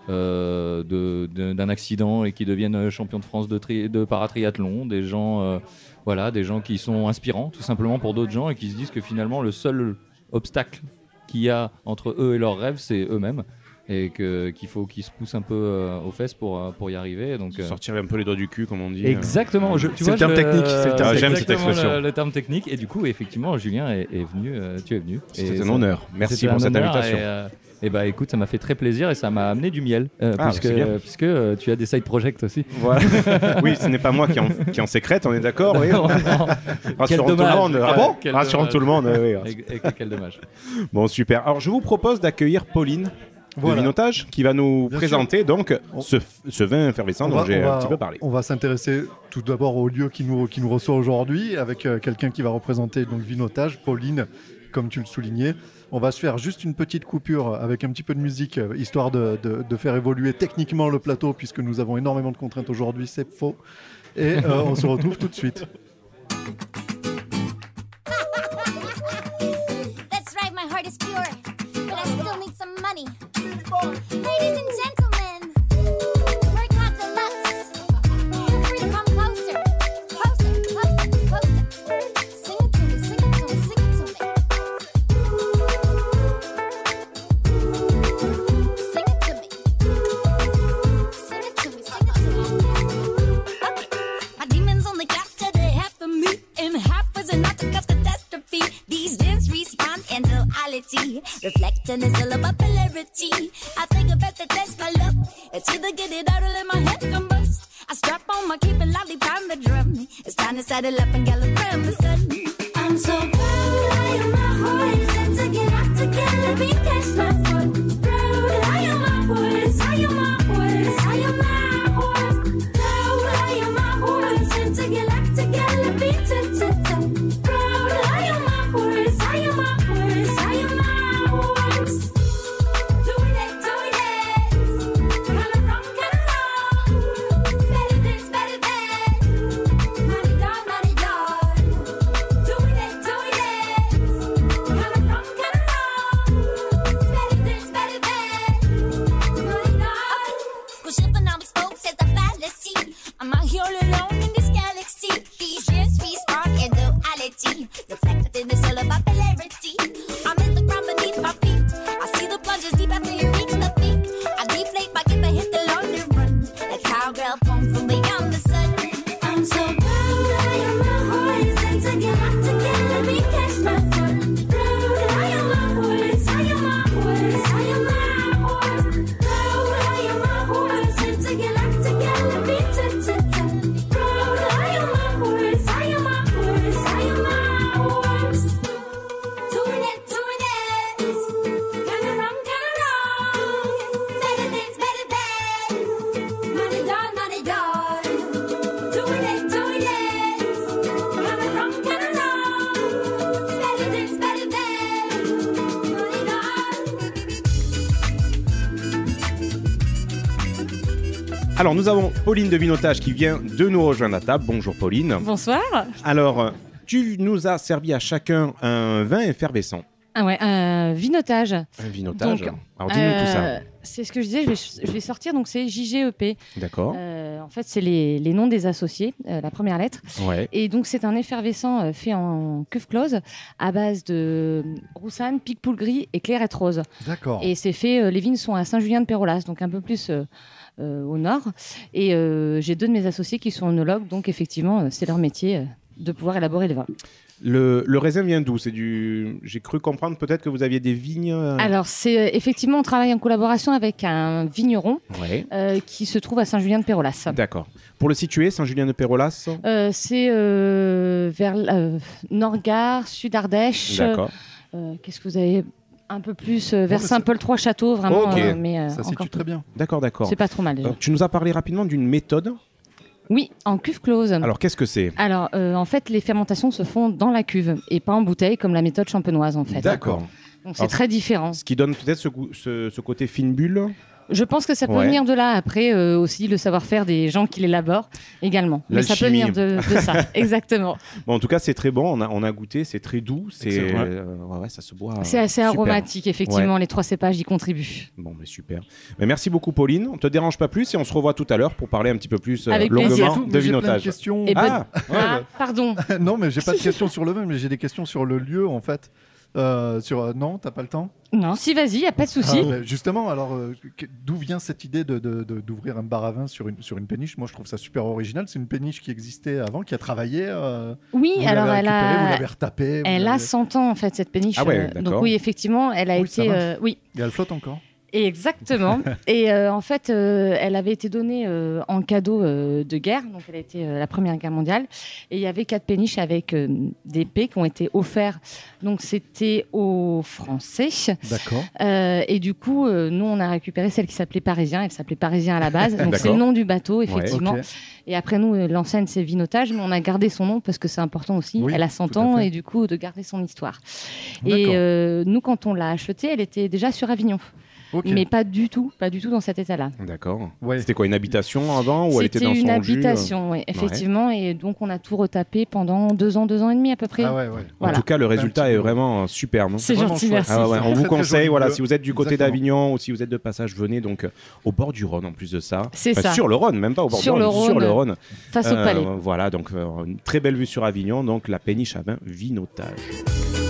euh, d'un accident et qui deviennent champions de France de, tri- de paratriathlon. Des gens, voilà, des gens qui sont inspirants tout simplement pour d'autres gens et qui se disent que finalement le seul obstacle qu'il y a entre eux et leurs rêves, c'est eux-mêmes. Et que- qu'il faut qu'ils se poussent un peu euh, aux fesses pour, euh, pour y arriver. Donc, euh, Sortir un peu les doigts du cul, comme on dit. Exactement. Je, tu C'est vois, le terme je- technique, c'est le terme j'aime cette expression. Le, le terme technique. Et du coup, effectivement, Julien est, est venu. euh, tu es venu. C'était un honneur. Merci pour un cette honneur invitation. Et, euh, et bah écoute, ça m'a fait très plaisir et ça m'a amené du miel. euh, Ah, puisque c'est bien. puisque euh, tu as des side projects aussi. Voilà. oui, ce n'est pas moi qui en, qui en sécrète, on est d'accord oui. Rassurons tout le monde. Ah bon Quel dommage. tout le monde. oui, oui. Et- et quel dommage. Bon, super. Alors, je vous propose d'accueillir Pauline Voilà. de Vinotage qui va nous Bien présenter donc On- ce, ce vin effervescent On dont j'ai un petit peu parlé. On va s'intéresser tout d'abord au lieu qui nous, qui nous reçoit aujourd'hui avec euh, quelqu'un qui va représenter donc Vinotage, Pauline, comme tu le soulignais. On va se faire juste une petite coupure avec un petit peu de musique, euh, histoire de, de- faire évoluer techniquement le plateau, puisque nous avons énormément de contraintes aujourd'hui, c'est faux. Et euh, on se retrouve tout de suite. That's right, my heart is pure, but I still need some money. Ladies and gentlemen, duality, reflecting is all about polarity. I think about the test my luck. It's either get it out or let my head combust. I strap on my cape and lollipop the drum. It's time to saddle up and gallop around nous avons Pauline de Vinotage qui vient de nous rejoindre à table. Bonjour Pauline. Bonsoir. Alors, tu nous as servi à chacun un vin effervescent. Ah ouais, un vinotage. Un vinotage. Donc, Alors, dis-nous tout ça. Euh, C'est ce que je disais, je vais, je vais sortir, donc c'est JGEP. D'accord. Euh, en fait, c'est les, les noms des associés, euh, la première lettre. Ouais. Et donc, c'est un effervescent euh, fait en cuve close à base de roussanne, pic poule gris et clairette rose. D'accord. Et c'est fait, euh, les vignes sont à Saint-Julien-de-Pérolas, donc un peu plus au nord. Et euh, j'ai deux de mes associés qui sont onologues, donc effectivement, euh, c'est leur métier euh, de pouvoir élaborer le vin. Le, le raisin vient d'où? C'est du. J'ai cru comprendre peut-être que vous aviez des vignes. euh, Alors, c'est euh, effectivement, on travaille en collaboration avec un vigneron Ouais. euh, qui se trouve à Saint-Julien-de-Pérolas. D'accord. Pour le situer, Saint-Julien-de-Pérolas Euh, c'est euh, vers euh, Nord-Gare, Sud-Ardèche. D'accord. Euh, Qu'est-ce que vous avez un peu plus euh, vers Saint-Paul-Trois-Châteaux, vraiment. Ok. euh, mais, euh, Ça encore situe très bien. D'accord, d'accord. C'est pas trop mal, déjà. Euh, tu nous as parlé rapidement d'une méthode. Oui, en cuve close. Alors, qu'est-ce que c'est? Alors, euh, en fait, les fermentations se font dans la cuve et pas en bouteille comme la méthode champenoise, en fait. D'accord. Donc, c'est Alors, très différent. Ce qui donne peut-être ce, goût- ce, ce côté fine bulle? Je pense que ça peut Ouais. venir de là. Après, euh, aussi, le savoir-faire des gens qui l'élaborent également. Mais ça peut venir de, de ça, exactement. Bon, en tout cas, c'est très bon. On a, on a goûté, c'est très doux. C'est euh, ouais, ouais, ça se boit. C'est assez super. aromatique, effectivement. Ouais. Les trois cépages y contribuent. Bon, mais super. Mais merci beaucoup, Pauline. On te dérange pas plus et on se revoit tout à l'heure pour parler un petit peu plus euh, Avec longuement de vinotage. questions. Et Ah, Ah, pardon. non, mais j'ai pas de questions sur le vin, mais j'ai des questions sur le lieu en fait. Euh, sur euh, non, t'as pas le temps Non, si, vas-y, y a pas de souci. Ah, ouais, Justement, alors euh, d'où vient cette idée de, de- de- d'ouvrir un bar à vin sur une sur une péniche? Moi, je trouve ça super original. C'est une péniche qui existait avant, qui a travaillé. euh, Oui, vous alors elle récupérée, vous a, l'avez retapée. vous elle a l'avez- 100 ans en fait cette péniche. Ah ouais, euh, d'accord. donc oui, effectivement, elle a Oui, été, euh, oui, Et elle flotte encore. Exactement. et euh, en fait, euh, elle avait été donnée euh, en cadeau de guerre, donc elle a été la première guerre mondiale. Et il y avait quatre péniches avec des P qui ont été offerts. Donc c'était aux Français. D'accord. Et du coup, nous, on a récupéré celle qui s'appelait Parisien. Elle s'appelait Parisien à la base. Donc, c'est le nom du bateau, effectivement. Ok. Et après, nous, l'enseigne, c'est Vinotage, mais on a gardé son nom parce que c'est important aussi. Oui, elle a 100 tout à ans et du coup, de garder son histoire. Et nous, quand on l'a achetée, elle était déjà sur Avignon. Mais pas du tout, pas du tout dans cet état-là. D'accord. Ouais. C'était quoi, une habitation avant ou elle était dans une son jus, euh habitation, oui, effectivement. Et donc, on a tout retapé pendant deux ans, deux ans et demi à peu près. Ah ouais, ouais. En tout cas, le résultat est vraiment superbe. C'est gentil, chouette. merci. Ah ouais, on vous conseille, voilà, si vous êtes du côté d'Avignon ou si vous êtes de passage, venez donc euh, au bord du Rhône en plus de ça. C'est ça. Sur le Rhône, même pas au bord Sur du le Rhône, sur Rhône. le Rhône. Face au Euh, palais. Voilà, donc euh, une très belle vue sur Avignon, donc la péniche à vin Vinotage.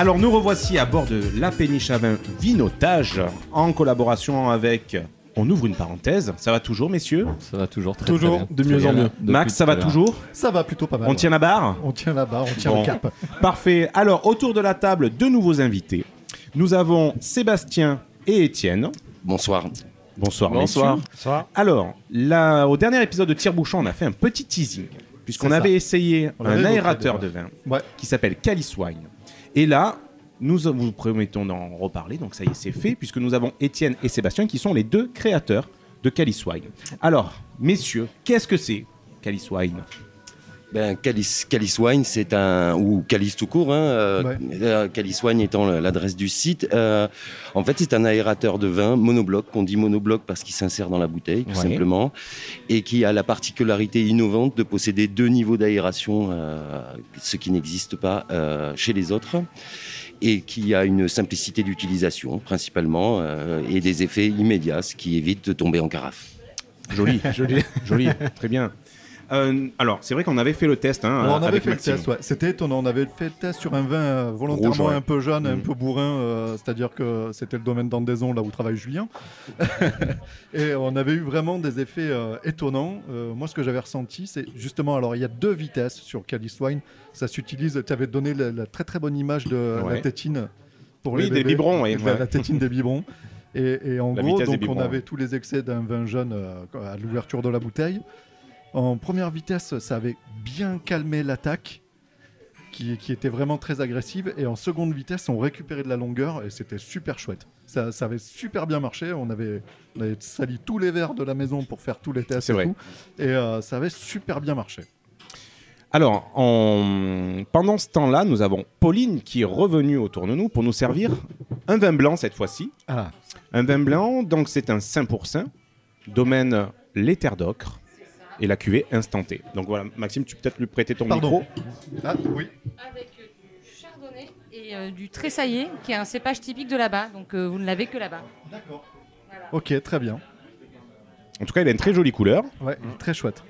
Alors nous revoici à bord de la péniche à vin Vinotage en collaboration avec on ouvre une parenthèse, ça va toujours messieurs Ça va toujours très, Toujours, très bien. de mieux en mieux. Max, ça va toujours Ça va plutôt pas mal. On tient la barre On tient là-bas, on tient Bon. le cap. Parfait. Alors, autour de la table, deux nouveaux invités. Nous avons Sébastien et Étienne. Bonsoir. Bonsoir, Bonsoir. messieurs. Alors, là, au dernier épisode de Tire-Bouchon, on a fait un petit teasing, puisqu'on avait ça. essayé On un aérateur de vin Ouais. qui s'appelle Calice Wine. Et là, nous vous promettons d'en reparler, donc ça y est, c'est fait, puisque nous avons Étienne et Sébastien qui sont les deux créateurs de Calice Wine. Alors, messieurs, qu'est-ce que c'est Calice Wine Ben, Calice, Calice Wine, c'est un ou Calice tout court. Hein, euh, Ouais. euh, Calice Wine étant l'adresse du site. Euh, en fait, c'est un aérateur de vin monobloc. qu'on dit monobloc parce qu'il s'insère dans la bouteille, tout Ouais. simplement, et qui a la particularité innovante de posséder deux niveaux d'aération, euh, ce qui n'existe pas euh, chez les autres, et qui a une simplicité d'utilisation principalement euh, et des effets immédiats, ce qui évite de tomber en carafe. Joli, joli, joli, très bien. Euh, alors, c'est vrai qu'on avait fait le test. Hein, on avait avec fait Maxime. le test, ouais. C'était étonnant. On avait fait le test sur un vin euh, volontairement Rouge, ouais. un peu jeune, un Mm. peu bourrin, euh, c'est-à-dire que c'était le domaine d'Andaison, là où travaille Julien. et on avait eu vraiment des effets étonnants. Moi, ce que j'avais ressenti, c'est justement, alors il y a deux vitesses sur Calice Wine. Ça s'utilise, tu avais donné la, la très très bonne image de Ouais. la tétine pour Oui, les des bébés. biberons, oui, La- tétine des biberons. Et, et en La gros, des donc, on biberons, avait tous les excès d'un vin jeune à l'ouverture de la bouteille. En première vitesse, ça avait bien calmé l'attaque, qui, qui était vraiment très agressive. Et en seconde vitesse, on récupérait de la longueur et c'était super chouette. Ça, ça avait super bien marché. On avait, on avait sali tous les verres de la maison pour faire tous les tests et vrai. tout. Et euh, ça avait super bien marché. Alors, en- pendant ce temps-là, nous avons Pauline qui est revenue autour de nous pour nous servir un vin blanc cette fois-ci. Ah. Un vin blanc, donc c'est un 5%, domaine Les Terres d'Ocre et la cuvée instantée. Donc voilà, Maxime, tu peux peut-être lui prêter ton Pardon. micro. Ah oui. Avec euh, du chardonnay et euh, du tressaillé, qui est un cépage typique de là-bas. Donc euh, vous ne l'avez que là-bas. D'accord. Ok, très bien. En tout cas, il a une très jolie couleur. Ouais, très chouette.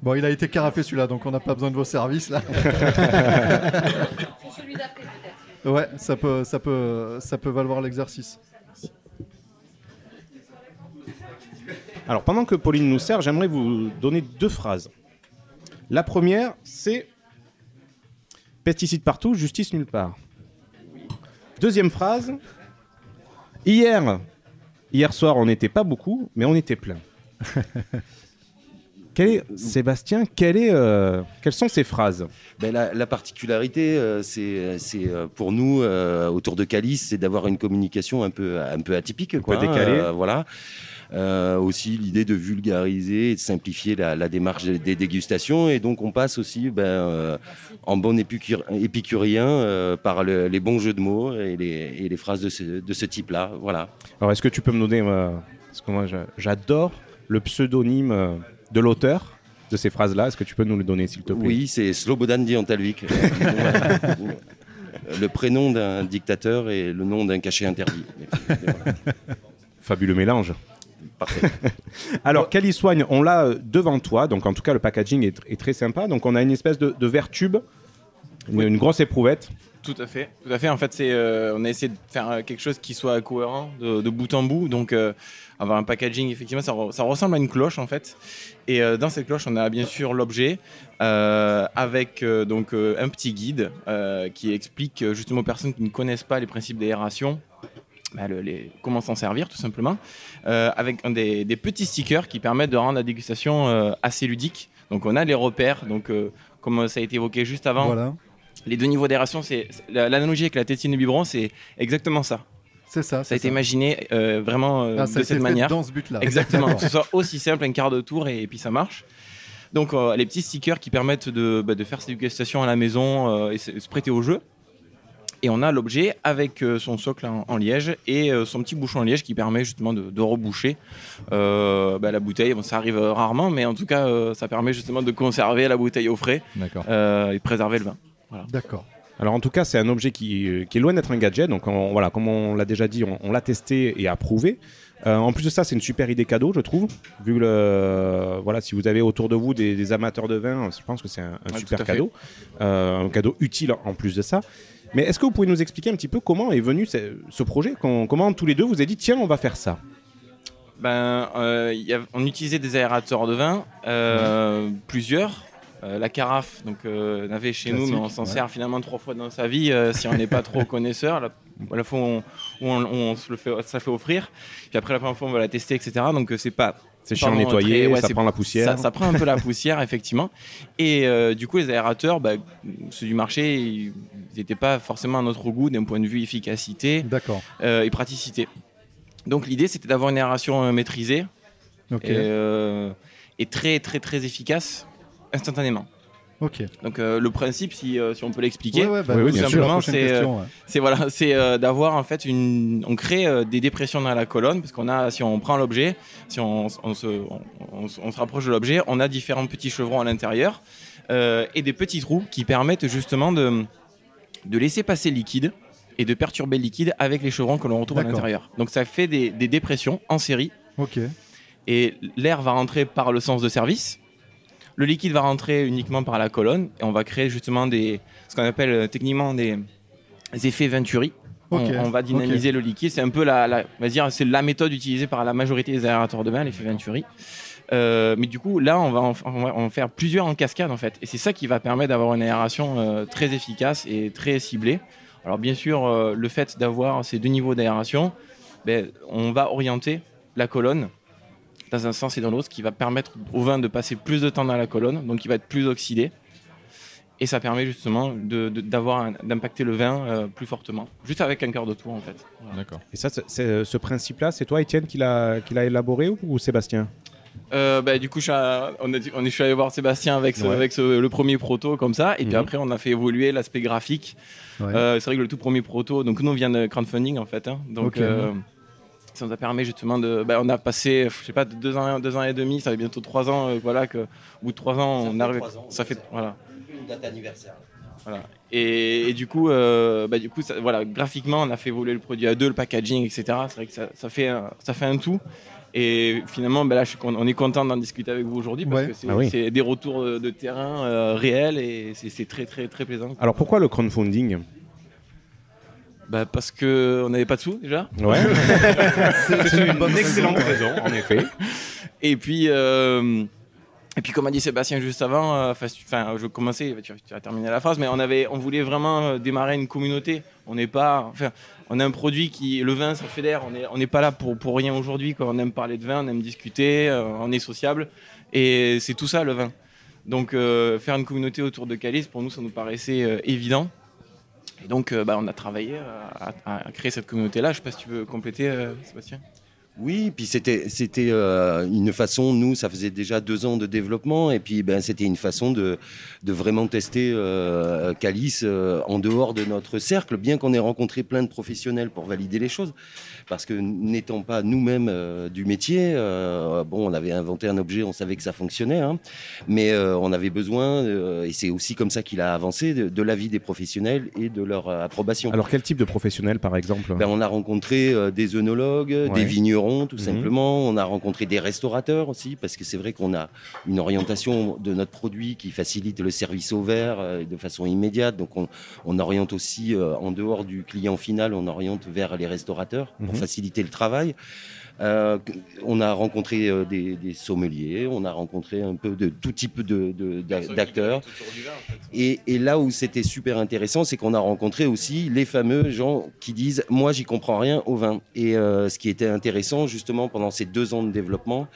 Bon, il a été carafé celui-là, donc on n'a pas besoin de vos services là. celui d'après peut-être. Ouais, ça peut, ça peut, ça peut valoir l'exercice. Alors, pendant que Pauline nous sert, j'aimerais vous donner deux phrases. La première, c'est pesticides partout, justice nulle part. Deuxième phrase, hier, hier soir, on n'était pas beaucoup, mais on était plein. Quel est, Sébastien, quel est, euh, quelles sont ces phrases? Ben, la, la particularité, euh, c'est euh, pour nous, autour de Calice, c'est d'avoir une communication un peu, un peu atypique. quoi, peu décalée. voilà. Euh, aussi l'idée de vulgariser et de simplifier la, la démarche des, dégustations. Et donc on passe aussi ben, euh, en bon épicur- épicurien euh, par le- les bons jeux de mots et les, et les phrases de ce, de ce type-là. Voilà. Alors, est-ce que tu peux me donner, parce que moi, j'a- j'adore le pseudonyme de l'auteur de ces phrases-là. Est-ce que tu peux nous le donner, s'il te plaît? Oui, c'est Slobodan Diantalvik. le prénom d'un dictateur et le nom d'un cachet interdit. Fabuleux mélange. Parfait. Alors, Calisoigne, on l'a euh, devant toi. Donc, en tout cas, le packaging est, est très sympa. Donc, on a une espèce de, de verre tube, une, une grosse éprouvette. Tout à fait. Tout à fait. En fait, c'est, euh, on a essayé de faire euh, quelque chose qui soit cohérent de, de bout en bout. Donc, euh, avoir un packaging, effectivement, ça, re- ça ressemble à une cloche en fait. Et euh, dans cette cloche, on a bien sûr l'objet avec donc un petit guide qui explique justement aux personnes qui ne connaissent pas les principes d'aération. Bah, le- les- comment s'en servir tout simplement, euh, avec des, des petits stickers qui permettent de rendre la dégustation euh, assez ludique. Donc on a les repères, donc euh, comme ça a été évoqué juste avant, Voilà. les deux niveaux d'aération, c'est c'est- la- l'analogie avec la tétine de biberon, c'est exactement ça. C'est ça. Ça a été imaginé vraiment Ah, ça a de été cette fait manière. dans ce but-là. Exactement. Que ce soit aussi simple, un quart de tour et, et puis ça marche. Donc les petits stickers qui permettent de, bah, de faire ses dégustations à la maison et se prêter au jeu. Et on a l'objet avec euh, son socle en, en liège et euh, son petit bouchon en liège qui permet justement de, de reboucher euh, bah, la bouteille. Bon, ça arrive euh, rarement, mais en tout cas, euh, ça permet justement de conserver la bouteille au frais euh, et de préserver le vin. Voilà. D'accord. Alors en tout cas, c'est un objet qui, qui est loin d'être un gadget. Donc on- voilà, comme on l'a déjà dit, on, on l'a testé et approuvé. Euh, en plus de ça, c'est une super idée cadeau, je trouve. Vu le, voilà, si vous avez autour de vous des, des amateurs de vin, je pense que c'est un, un Ouais, super cadeau, Euh, un cadeau utile en plus de ça. Mais est-ce que vous pouvez nous expliquer un petit peu comment est venu ce, ce projet Com- Comment tous les deux vous avez dit tiens, on va faire ça Ben, euh, il y a- on utilisait des aérateurs de vin, euh, plusieurs. Euh, la carafe, donc on avait chez nous, mais on s'en ouais. sert finalement trois fois dans sa vie si on n'est pas trop connaisseur. La, la fois où on, où on- on se le fait, ça fait offrir, puis après la première fois on va la tester, etc. Donc c'est pas C'est chiant à nettoyer, très- ouais, ça prend la poussière. Ça, ça prend un peu la poussière, effectivement. Et euh, du coup, les aérateurs, bah, ceux du marché, ils n'étaient pas forcément à notre goût d'un point de vue efficacité D'accord. euh, et praticité. Donc l'idée, c'était d'avoir une aération euh, maîtrisée. Et, euh, est très très très efficace instantanément. Ok. Donc euh, le principe, si, euh, si on peut l'expliquer, Ouais, ouais, bah, oui, simplement, c'est euh, ouais. c'est voilà, c'est d'avoir en fait une, on crée des dépressions dans la colonne parce qu'on a, si on prend l'objet, si on, on se, on, on se- rapproche de l'objet, on a différents petits chevrons à l'intérieur euh, et des petits trous qui permettent justement de, de laisser passer le liquide et de perturber le liquide avec les chevrons que l'on retrouve à l'intérieur. Donc ça fait des, des dépressions en série Ok. et l'air va rentrer par le sens de service. Le liquide va rentrer uniquement par la colonne et on va créer justement des, ce qu'on appelle euh, techniquement des, des effets Venturi. On, on va dynamiser le liquide. C'est un peu la, la- on va dire, c'est la méthode utilisée par la majorité des aérateurs de bain, l'effet Venturi. Euh, mais du coup, là, on va, en, on va en faire plusieurs en cascade en fait, et c'est ça qui va permettre d'avoir une aération euh, très efficace et très ciblée. Alors bien sûr, euh, le fait d'avoir ces deux niveaux d'aération, ben, on va orienter la colonne dans un sens et dans l'autre, ce qui va permettre au vin de passer plus de temps dans la colonne, donc il va être plus oxydé. Et ça permet justement d'avoir d'impacter le vin euh, plus fortement, juste avec un quart de tour en fait. Voilà. D'accord. Et ça, c'est- c'est- ce principe-là, c'est toi, Étienne, qui l'a qui l'a élaboré ou, ou Sébastien? Euh, bah, du coup, je suis, à- on, a, dit- on est, je suis allé voir Sébastien avec, ce- Ouais. avec ce- le premier proto comme ça, et puis Mhm. après on a fait évoluer l'aspect graphique. Ouais. Euh, c'est vrai que le tout premier proto, donc nous on vient de crowdfunding en fait, hein. donc euh, ça nous a permis justement de, bah, on a passé, je sais pas, de deux ans, deux ans et demi, ça fait bientôt trois ans, euh, voilà que, au bout de trois ans, on arrive, ça fait, voilà. Une date anniversaire. Voilà. Et, et du coup, euh, bah, du coup ça- voilà, graphiquement, on a fait évoluer le produit à deux, le packaging, etc. C'est vrai que ça, ça fait, un, ça fait un tout. Et finalement, bah, là, je suis con- on est content d'en discuter avec vous aujourd'hui parce Ouais. que c'est Ah oui. c'est des retours de, de terrain euh, réels et c'est c'est très, très, très plaisant. Alors pourquoi le crowdfunding? Bah, Parce qu'on n'avait pas de sous déjà. Ouais. C'est une bonne excellente raison, en effet. Et puis, euh, et puis comme a dit Sébastien juste avant, euh, enfin, je commençais, tu, tu as terminé la phrase, mais on, avait, on voulait vraiment euh, démarrer une communauté. On n'est pas, enfin, on a un produit qui, le vin, ça fédère. On n'est on n'est pas là pour, pour rien aujourd'hui. On aime parler de vin, on aime discuter, on est sociable. Et c'est tout ça le vin. Donc euh, faire une communauté autour de Calice, pour nous, ça nous paraissait euh, évident. Et donc, euh, bah, on a travaillé à, à- créer cette communauté-là. Je sais pas si tu veux compléter, euh, Sébastien. Oui, puis c'était c'était euh, une façon. Nous, ça faisait déjà deux ans de développement, et puis ben c'était une façon de de vraiment tester euh, Calice euh, en dehors de notre cercle, bien qu'on ait rencontré plein de professionnels pour valider les choses, parce que n'étant pas nous-mêmes euh, du métier, euh, bon, on avait inventé un objet, on savait que ça fonctionnait, hein, mais euh, on avait besoin, et c'est aussi comme ça qu'il a avancé, de, de l'avis des professionnels et de leur approbation. Alors quel type de professionnel, par exemple? Ben, on a rencontré des œnologues, Ouais. des vignerons, tout Mhm. simplement. On a rencontré des restaurateurs aussi, parce que c'est vrai qu'on a une orientation de notre produit qui facilite le service au verre de façon immédiate. Donc on, on oriente aussi, en dehors du client final, on oriente vers les restaurateurs pour Mhm. faciliter le travail. Euh, on a rencontré euh, des, des sommeliers, on a rencontré un peu de tout type de- de- d'acteurs. Et, et là où c'était super intéressant, c'est qu'on a rencontré aussi les fameux gens qui disent Moi, j'y comprends rien au vin. Et euh, ce qui était intéressant, justement, pendant ces deux ans de développement,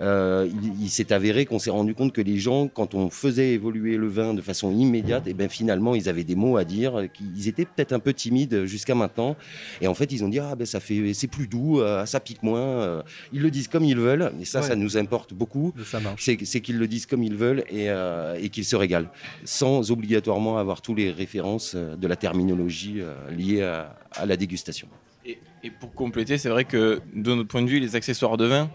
euh, il, il s'est avéré qu'on s'est rendu compte que les gens, quand on faisait évoluer le vin de façon immédiate, et ben finalement, ils avaient des mots à dire, euh, qu'ils étaient peut-être un peu timides jusqu'à maintenant. Et en fait, ils ont dit Ah, ben ça fait, c'est plus doux, euh, ça pique moins. Ils le disent comme ils veulent, et ça, Ouais. ça nous importe beaucoup. C'est qu'ils le disent comme ils veulent et, euh, et qu'ils se régalent, sans obligatoirement avoir tous les références de la terminologie euh, liée à, à la dégustation. Et, et pour compléter, c'est vrai que de notre point de vue, les accessoires de vin,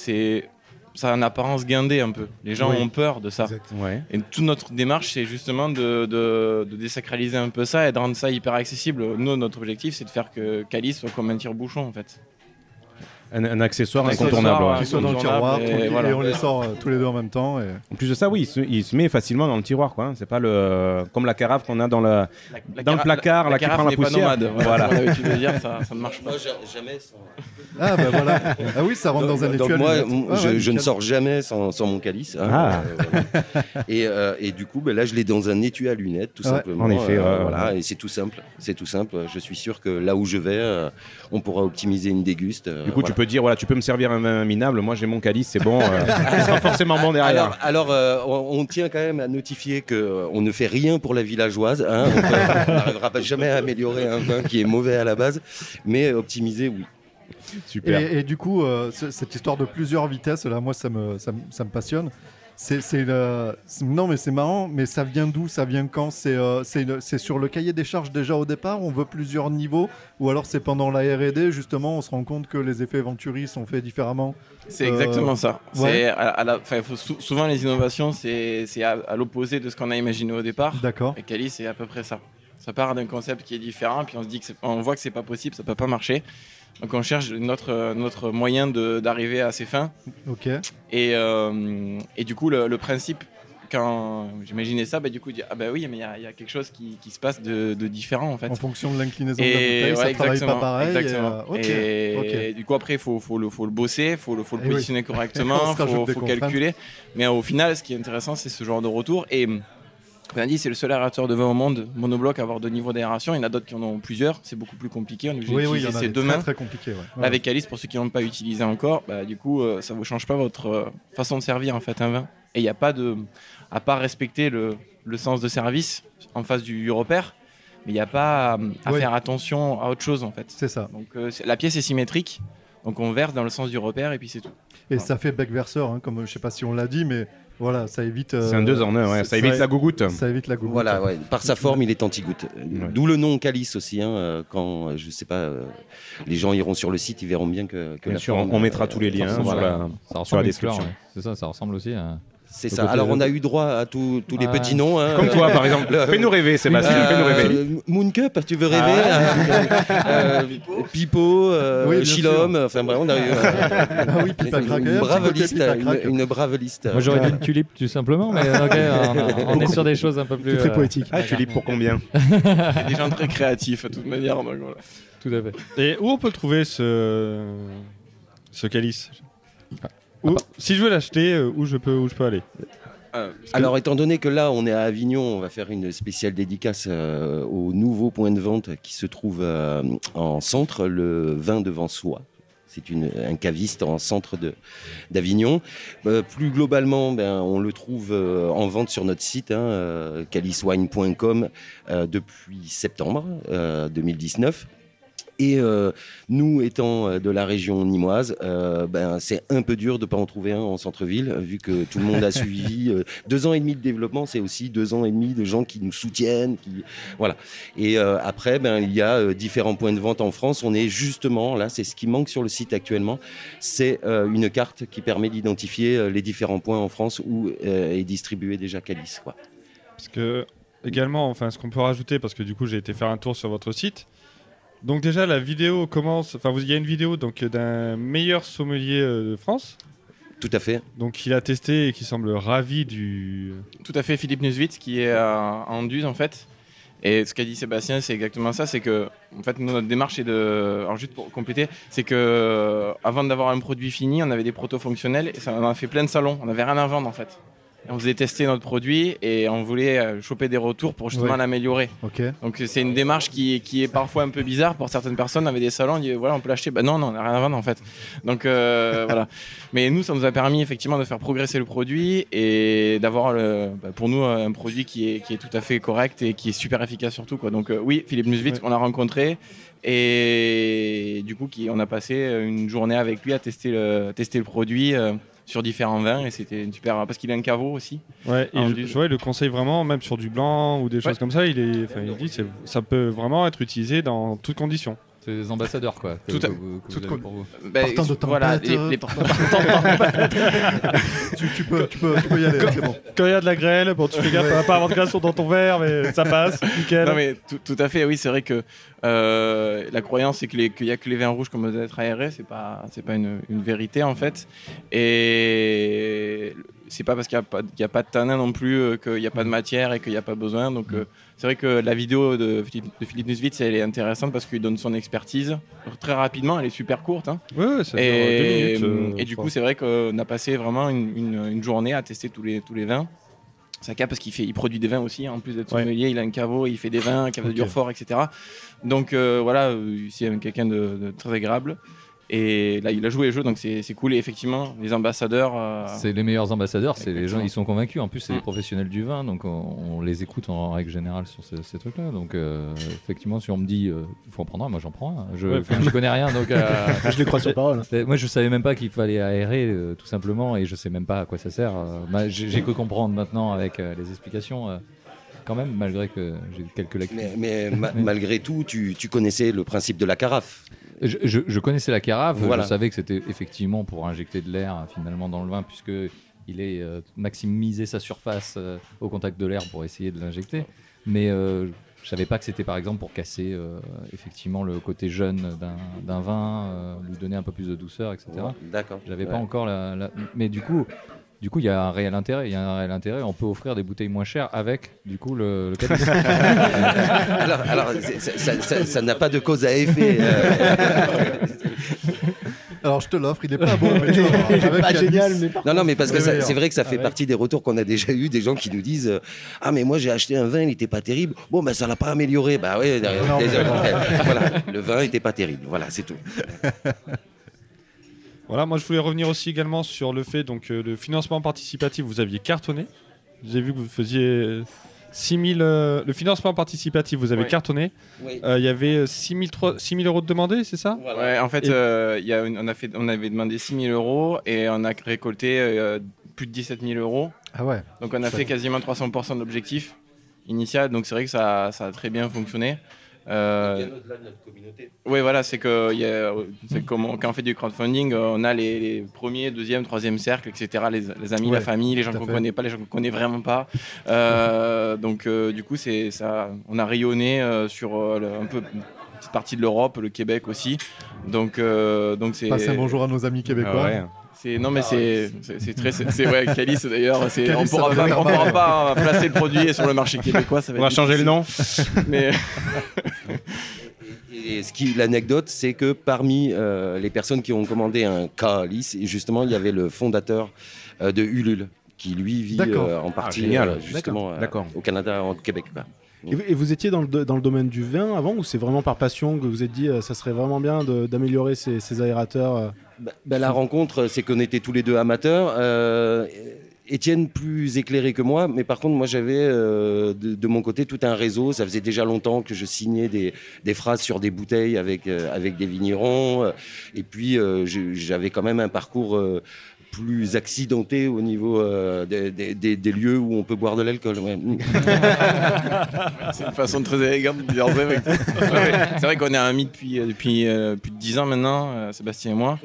c'est ça a une apparence guindée un peu. Les gens Oui. ont peur de ça. Ouais. Et toute notre démarche, c'est justement de, de- de désacraliser un peu ça et de rendre ça hyper accessible. Nous, notre objectif, c'est de faire que Calice soit comme un tire-bouchon en fait. Un, un accessoire incontournable. ouais. Qui soit dans le tiroir, Et tranquille, voilà. et on les sort euh, tous les deux en même temps. Et... En plus de ça, oui, il se, il se met facilement dans le tiroir, quoi. hein. C'est pas le comme la carafe qu'on a dans, la, La dans le placard, la là, qui carafe prend la poussière. nomade. Voilà. L'habitude de dire, ça, ça ne marche pas. jamais sans... Ah bah voilà. Ah oui, ça rentre dans un Donc étui à moi, Ah je, ouais, je ne sors jamais sans, sans mon calice. hein. Ah. Euh, voilà. et, euh, et du coup, ben là, je l'ai dans un étui à lunettes, tout ouais. simplement. En effet, Euh, voilà, et c'est tout simple. C'est tout simple. Je suis sûr que là où je vais, euh, on pourra optimiser une déguste. euh, Du coup, tu peux dire, voilà, tu peux me servir un vin minable. Moi, j'ai mon calice, c'est bon. euh, il sera forcément bon derrière. Alors, alors, euh, on, on tient quand même à notifier que on ne fait rien pour la villageoise. hein. On n'arrivera jamais à améliorer un vin qui est mauvais à la base, mais optimiser, oui. Super. Et, et du coup, euh, ce- cette histoire de plusieurs vitesses, là, moi, ça me, ça, me- ça me passionne. C'est, le- non, mais c'est marrant, mais ça vient d'où Ça vient quand? C'est, euh, c'est, le- c'est sur le cahier des charges déjà au départ On veut plusieurs niveaux Ou alors c'est pendant la R&D, justement, on se rend compte que les effets Venturi sont faits différemment? C'est Euh, exactement ça. ouais. C'est à- à la- enfin, il faut sou- souvent les innovations, c'est c'est à, à l'opposé de ce qu'on a imaginé au départ. D'accord. Et Kali, c'est à peu près ça. Ça part d'un concept qui est différent, puis on se dit que on voit que c'est pas possible, ça peut pas marcher. Donc on cherche notre, notre moyen d'arriver à ses fins. Ok. Et, euh, et du coup, le, le principe, quand j'imaginais ça, bah, du coup, ah bah oui, mais il y a, il y a quelque chose qui, qui se passe de, de différent en fait. En fonction de l'inclinaison de la bouteille, ça ouais, travaille pas exactement, pareil. et, euh, Et du coup, après, il faut, faut, le, faut le bosser, il faut le, faut le Eh oui. positionner On correctement, il faut, faut calculer. Mais au final, ce qui est intéressant, c'est ce genre de retour. Et on a dit, c'est le seul aérateur de vin au monde monobloc à avoir deux niveaux d'aération. Il y en a d'autres qui en ont plusieurs. C'est beaucoup plus compliqué. On est obligé Oui, oui, d'utiliser a ces deux mains. très ouais. Ouais, Avec Alice, pour ceux qui n'ont pas utilisé encore, bah, du coup, euh, ça ne vous change pas votre euh, façon de servir en fait un vin. Et il n'y a pas de, à part respecter le, le sens de service en face du, repère, mais il n'y a pas à, à Oui. faire attention à autre chose en fait. C'est ça. Donc euh, la pièce est symétrique, donc on verse dans le sens du repère et puis c'est tout. Et ça fait bec verseur, hein, comme je sais pas si on l'a dit, mais voilà, ça évite. euh, C'est un deux en un, ouais, ça évite la gougoute. Ça évite la gougoute. Voilà, ouais. par sa forme, il est anti-goutte. D'où le nom calice aussi. hein, euh, quand, euh, je sais pas, euh, les gens iront sur le site, ils verront bien que, que Bien la sûr, forme, on mettra euh, tous les liens ressemble sur la- Ça sur ressemble la description. ouais. C'est ça, ça ressemble aussi à. C'est ça. Alors, on a eu droit à tous les Ouais. petits noms. hein. Comme toi, par exemple. Le- Fais-nous rêver, Sébastien, fais-nous rêver. Moon Cup, tu veux rêver Ah. euh, euh, Pipo, euh, Chilom, enfin bref, on a eu euh, Ah oui, Pipa Crack, une, brave liste, Pipa une, Crack. une brave liste. Moi j'aurais dit une tulipe tout simplement, mais on, on est sur des choses un peu plus. très euh, poétique. Ah, tu lis pour combien des gens très créatifs, de toute manière. donc voilà. Tout à fait. Et où on peut le trouver ce, ce calice? Où- Si je veux l'acheter, euh, où je peux, où je peux aller Euh, Alors, étant donné que là, on est à Avignon, on va faire une spéciale dédicace euh, au nouveau point de vente qui se trouve euh, en centre, le vin devant soi. C'est un caviste en centre de- d'Avignon. Euh, plus globalement, ben, on le trouve euh, en vente sur notre site, hein, euh, calicewine.com, euh, depuis septembre euh, 2019. Et euh, nous, étant euh, de la région nimoise, euh, ben, c'est un peu dur de ne pas en trouver un en centre-ville, vu que tout le monde a suivi. euh, deux ans et demi de développement, c'est aussi deux ans et demi de gens qui nous soutiennent. Qui, voilà. Et euh, après, ben, il y a euh, différents points de vente en France. On est justement, là, c'est ce qui manque sur le site actuellement, c'est euh, une carte qui permet d'identifier euh, les différents points en France où euh, est distribué déjà Calice. Quoi. Parce que également, enfin, ce qu'on peut rajouter, parce que du coup, j'ai été faire un tour sur votre site. Donc déjà, la vidéo commence. Enfin, vous- il y a une vidéo donc d'un meilleur sommelier euh, de France. Tout à fait. Donc, il a testé et qui semble ravi du. Tout à fait, Philippe Neuswitz qui est à Anduze en fait. Et ce qu'a dit Sébastien, c'est exactement ça, c'est que en fait nous, notre démarche est de, alors juste pour compléter, c'est que euh, avant d'avoir un produit fini, on avait des protos fonctionnels et ça on en a fait plein de salons, on n'avait rien à vendre en fait. On faisait tester notre produit et on voulait euh, choper des retours pour justement Ouais. l'améliorer. Donc c'est une démarche qui, qui est parfois un peu bizarre pour certaines personnes. On avait des salons, on dit voilà on peut l'acheter. Bah non, non, on n'a rien à vendre en fait. Donc euh, voilà. Mais nous, ça nous a permis effectivement de faire progresser le produit et d'avoir bah, pour nous un produit qui est, qui est tout à fait correct et qui est super efficace surtout. Quoi. Donc euh, oui, Philippe Nuswitz, Ouais. on l'a rencontré et du coup qui, on a passé une journée avec lui à tester le, tester le produit. euh, sur différents vins et c'était une super parce qu'il a un caveau aussi Ouais, et Ah, je, vois, il le conseille vraiment, même sur du blanc ou des choses comme ça. Il, est, il dit que ça peut vraiment être utilisé dans toutes conditions. C'est des ambassadeurs quoi. que- Tout à- vous- que tout vous con- avez pour vous. Partant de voilà, les, les tu, tu peux, tu, peux, tu peux y aller, bon. Quand il y a de la grêle, bon, tu fais gaffe à pas avoir de glaçons dans ton verre, mais ça passe, nickel. Non mais tout, tout à fait, oui, c'est vrai que euh, la croyance c'est qu'il n'y a que les vins rouges comme doivent être aérés, c'est pas c'est pas une, une vérité en fait. Et c'est pas parce qu'il n'y a, pas- a de tanin non plus euh, qu'il n'y a pas de matière et qu'il n'y a pas besoin. Donc euh, c'est vrai que la vidéo de Philippe, de Philippe Nusswitz, elle est intéressante parce qu'il donne son expertise très rapidement, elle est super courte. hein. Ouais, ouais, ça Et, minutes, euh, et du coup, c'est vrai qu'on a passé vraiment une, une- une journée à tester tous les, tous les vins. Saka, parce qu'il fait, il produit des vins aussi, hein. en plus d'être Ouais. sommelier, il a un caveau, il fait des vins, un cave de Ok. Durfort, etc. Donc euh, voilà, c'est quelqu'un de, de très agréable. Et là, il a joué le jeu, donc c'est c'est cool. Et effectivement, les ambassadeurs. euh, C'est les meilleurs ambassadeurs, c'est les gens, ils sont convaincus. En plus, c'est les Mm. professionnels du vin, donc on, on les écoute en règle générale sur ce- ces trucs-là. Donc, euh, effectivement, si on me dit, il faut en prendre un, moi j'en prends un. Je Ouais. je connais rien, donc. euh, Je les crois sur parole. Euh, Moi, je savais même pas qu'il fallait aérer, euh, tout simplement, et je sais même pas à quoi ça sert. Euh, bah, J'ai j'ai que comprendre maintenant avec euh, les explications, euh, quand même, malgré que j'ai quelques lacunes. Mais, mais ma- malgré tout, tu, tu connaissais le principe de la carafe. Je, je- je connaissais la carafe, Voilà. je savais que c'était effectivement pour injecter de l'air euh, finalement dans le vin, puisque il est euh, maximiser sa surface euh, au contact de l'air pour essayer de l'injecter. Mais euh, je savais pas que c'était par exemple pour casser euh, effectivement le côté jeune d'un- vin, euh, lui donner un peu plus de douceur, etc. D'accord. J'avais pas encore la, la- Mais du coup. Du coup, il y a un réel intérêt. Il y a un réel intérêt. On peut offrir des bouteilles moins chères avec, du coup, le, le alors, ça- n'a pas de cause à effet. euh. Alors je te l'offre, il est pas bon. mais vas voir, avec Alice- Non, non, mais parce que C'est vrai que ça fait Avec- partie des retours qu'on a déjà eu, des gens qui nous disent euh, Ah, mais moi j'ai acheté un vin, il n'était pas terrible. Bon, ben ça l'a pas amélioré. Bah ouais, euh, Non, mais désolé. bon. voilà, le vin n'était pas terrible. Voilà, c'est tout. Voilà, moi je voulais revenir aussi également sur le fait donc euh, le financement participatif, vous aviez cartonné. J'ai vu que vous faisiez 6000 euh, le financement participatif, vous avez cartonné. Oui. Euh, Il y avait 6000 6000 euros de demandés, c'est ça? Ouais, en fait, Et- euh, il y a une- on, a fait, on avait demandé 6 000 euros et on a récolté euh, plus de 17 000 euros. Ah ouais. Donc on a fait quasiment 300% de l'objectif initial. Donc c'est vrai que ça, ça a très bien fonctionné. Euh, oui, voilà, c'est que, il y a- c'est comme on- quand on fait du crowdfunding, euh, on a les, les premiers, deuxième, troisième cercles, etc. Les, les amis, Ouais, la famille, les gens qu'on fait. connaît pas, les gens qu'on connaît vraiment pas. Euh, donc euh, du coup, c'est ça, on a rayonné euh, sur euh, le- un peu une petite partie de l'Europe, le Québec aussi. Donc euh, donc c'est. Passez un bonjour à nos amis québécois. Ah ouais. C'est non mais c'est c'est c'est très c'est ouais Calice d'ailleurs c'est on pourra pas on pourra pas placer le produit sur le marché québécois ça va On va changer le nom. mais Et ce qui, l'anecdote, c'est que parmi euh, les personnes qui ont commandé un calice, et justement, il y avait le fondateur euh, de Ulule, qui lui vit euh, en Ah, partie génial. euh, justement D'accord. euh, au Canada, au Québec. Et vous, et vous étiez dans le, dans le domaine du vin avant ou c'est vraiment par passion que vous vous êtes dit euh, ça serait vraiment bien d'améliorer ces, ces aérateurs euh, Ben, la rencontre, c'est qu'on était tous les deux amateurs. Euh, Étienne plus éclairé que moi, mais par contre, moi j'avais euh, de, mon côté tout un réseau. Ça faisait déjà longtemps que je signais des, phrases sur des bouteilles avec, euh, avec des vignerons. Et puis j'avais quand même un parcours plus accidenté au niveau euh, des, des- des- des lieux où on peut boire de l'alcool. ouais. c'est une façon très élégante de dire ça. Ouais, c'est vrai qu'on est amis depuis euh, depuis euh, plus de 10 ans maintenant euh, Sébastien et moi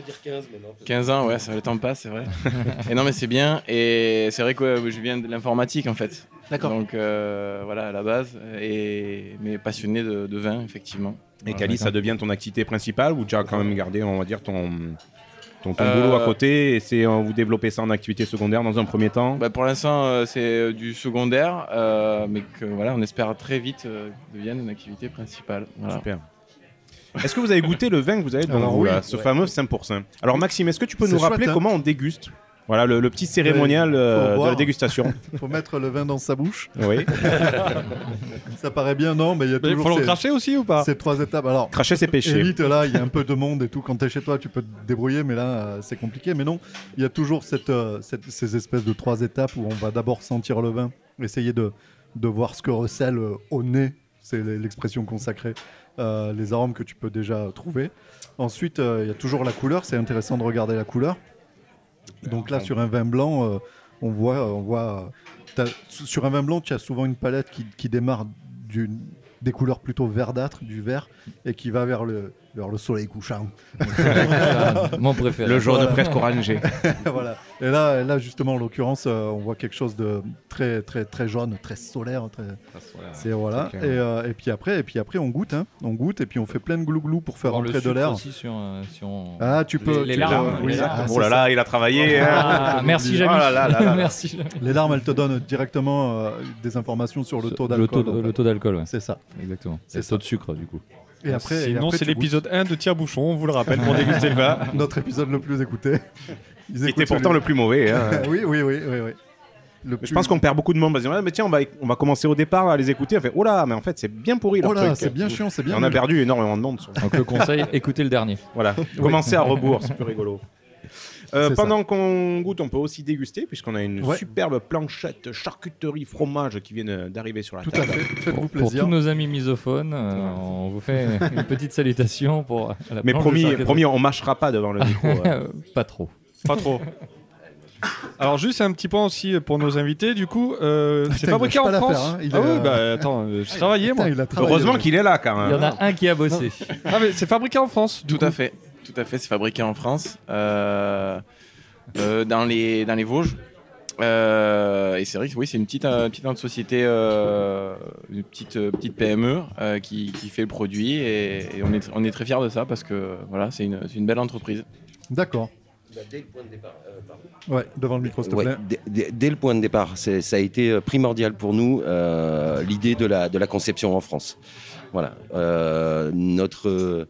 15 ans ouais ça le temps passe c'est vrai et non mais c'est bien et c'est vrai que ouais, je viens de l'informatique en fait D'accord. donc euh, voilà à la base et mais passionné de, de vin effectivement Et. Cali, ça devient ton activité principale ou tu as quand même gardé, on va dire, ton, ton, ton Euh, boulot à côté et c'est euh, vous développez ça en activité secondaire dans un premier temps Bah, pour l'instant, euh, c'est euh, du secondaire, euh, mais que voilà, on espère très vite euh, que devienne une activité principale. Voilà. Super. Est-ce que vous avez goûté le vin que vous avez devant Alors vous, oui. là, ce Ouais. fameux 5%. Alors Maxime, est-ce que tu peux nous rappeler chouette, hein. comment on déguste? Voilà, le, le petit cérémonial euh, de la dégustation. faut mettre le vin dans sa bouche. Oui. ça paraît bien, non, mais il y a Mais toujours. faut le ces- cracher aussi ou pas Ces trois étapes. Alors, Cracher, c'est péché. Évite là, il y a un peu de monde et tout. Quand tu es chez toi, tu peux te débrouiller, mais là, euh, c'est compliqué. Mais non, il y a toujours cette, euh, cette- ces espèces de trois étapes où on va d'abord sentir le vin, essayer de, de voir ce que recèle au nez. C'est l'expression consacrée. euh, les arômes que tu peux déjà trouver. Ensuite, euh, il y a toujours la couleur. C'est intéressant de regarder la couleur. Donc là, sur un vin blanc, euh, on voit, on voit t'as- sur un vin blanc, tu as souvent une palette qui, qui démarre des couleurs plutôt verdâtres, du vert, et qui va vers le, vers le soleil couchant. Mon préféré. Le jaune presque orangé. voilà. Et là, là, justement, en l'occurrence, euh, on voit quelque chose de très, très, très jaune, très solaire. Très... C'est voilà. c'est Et, clair. euh, et puis après, et puis après, on goûte, hein. on goûte, et puis on fait plein de glouglou pour faire rentrer de l'air. aussi sur, euh, si on- Ah, tu peux. Les, les tu larmes. peux- oui, les larmes. ah, Oh là là, il a travaillé. hein. Ah, merci, Jamy. Oh là là. Merci. Les larmes, elles te donnent directement euh, des informations sur le taux d'alcool. le taux d'alcool, ouais. C'est ça. Exactement. C'est C'est le taux de sucre, du coup. Et après, et Sinon, après, c'est l'épisode 1 de Tire-Bouchon, on vous le rappelle, pour déguster le vin. Notre épisode le plus écouté. Ils était pourtant celui- le plus mauvais. hein. oui, oui, oui, oui, oui. le Je pense qu'on perd beaucoup de monde. parce Ouais, mais tiens, on va, on va commencer au départ à les écouter. On fait, oh là, mais en fait, c'est bien pourri. leur Oh là, c'est bien chiant, c'est bien Et On a perdu énormément de monde. sur- Donc le conseil, écoutez le dernier. Voilà, commencez à rebours, c'est plus rigolo. Euh, pendant qu'on goûte, on peut aussi déguster, puisqu'on a une Ouais. superbe planchette charcuterie fromage qui vient d'arriver sur la Tout à table. fait. Faites-vous Pour plaisir. tous nos amis misophones, euh, on vous fait une petite salutation pour la Mais promis, promis, on mâchera pas devant le micro. euh. Pas trop. Pas trop. Alors juste un petit point aussi pour nos invités, du coup, euh, c'est fabriqué en France. hein. Il ah est, oui, euh, bah attends, euh, j'ai travaillé moi. Putain, il a travaillé, Heureusement ouais. qu'il est là quand même. Il y en a un qui a bossé. Ah mais c'est fabriqué en France. Tout coup. à fait, tout à fait. C'est fabriqué en France, euh, euh, dans les dans les Vosges. Euh, et c'est vrai que oui, c'est une petite petite société, euh, une petite petite PME euh, qui, qui fait le produit et, et on est on est très fiers de ça parce que voilà, c'est une une belle entreprise. D'accord. Ouais, devant le micro, s'il te plaît. dès, dès- dès le point de départ, ça a été primordial pour nous, euh, l'idée de la, de la conception en France. Voilà. Euh, notre euh,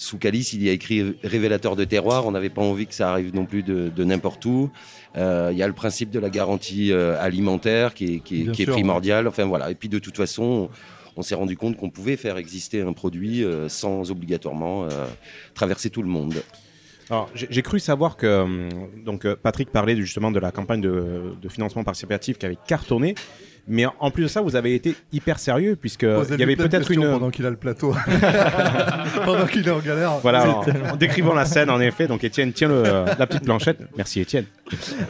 sous calice, il y a écrit révélateur de terroir. On n'avait pas envie que ça arrive non plus de, de n'importe où. Euh, Il y a le principe de la garantie euh, alimentaire qui est, qui qui primordial. Enfin voilà. Et puis de toute façon, on, on s'est rendu compte qu'on pouvait faire exister un produit euh, sans obligatoirement traverser tout le monde. Alors, j'ai cru savoir que donc Patrick parlait justement de la campagne de, de financement participatif qui avait cartonné, mais en- plus de ça, vous avez été hyper sérieux puisque il y avait peut-être une pendant qu'il a le plateau. pendant qu'il est en galère. voilà en, en décrivant la scène en effet. Donc Étienne tient le- la petite planchette. Merci Étienne.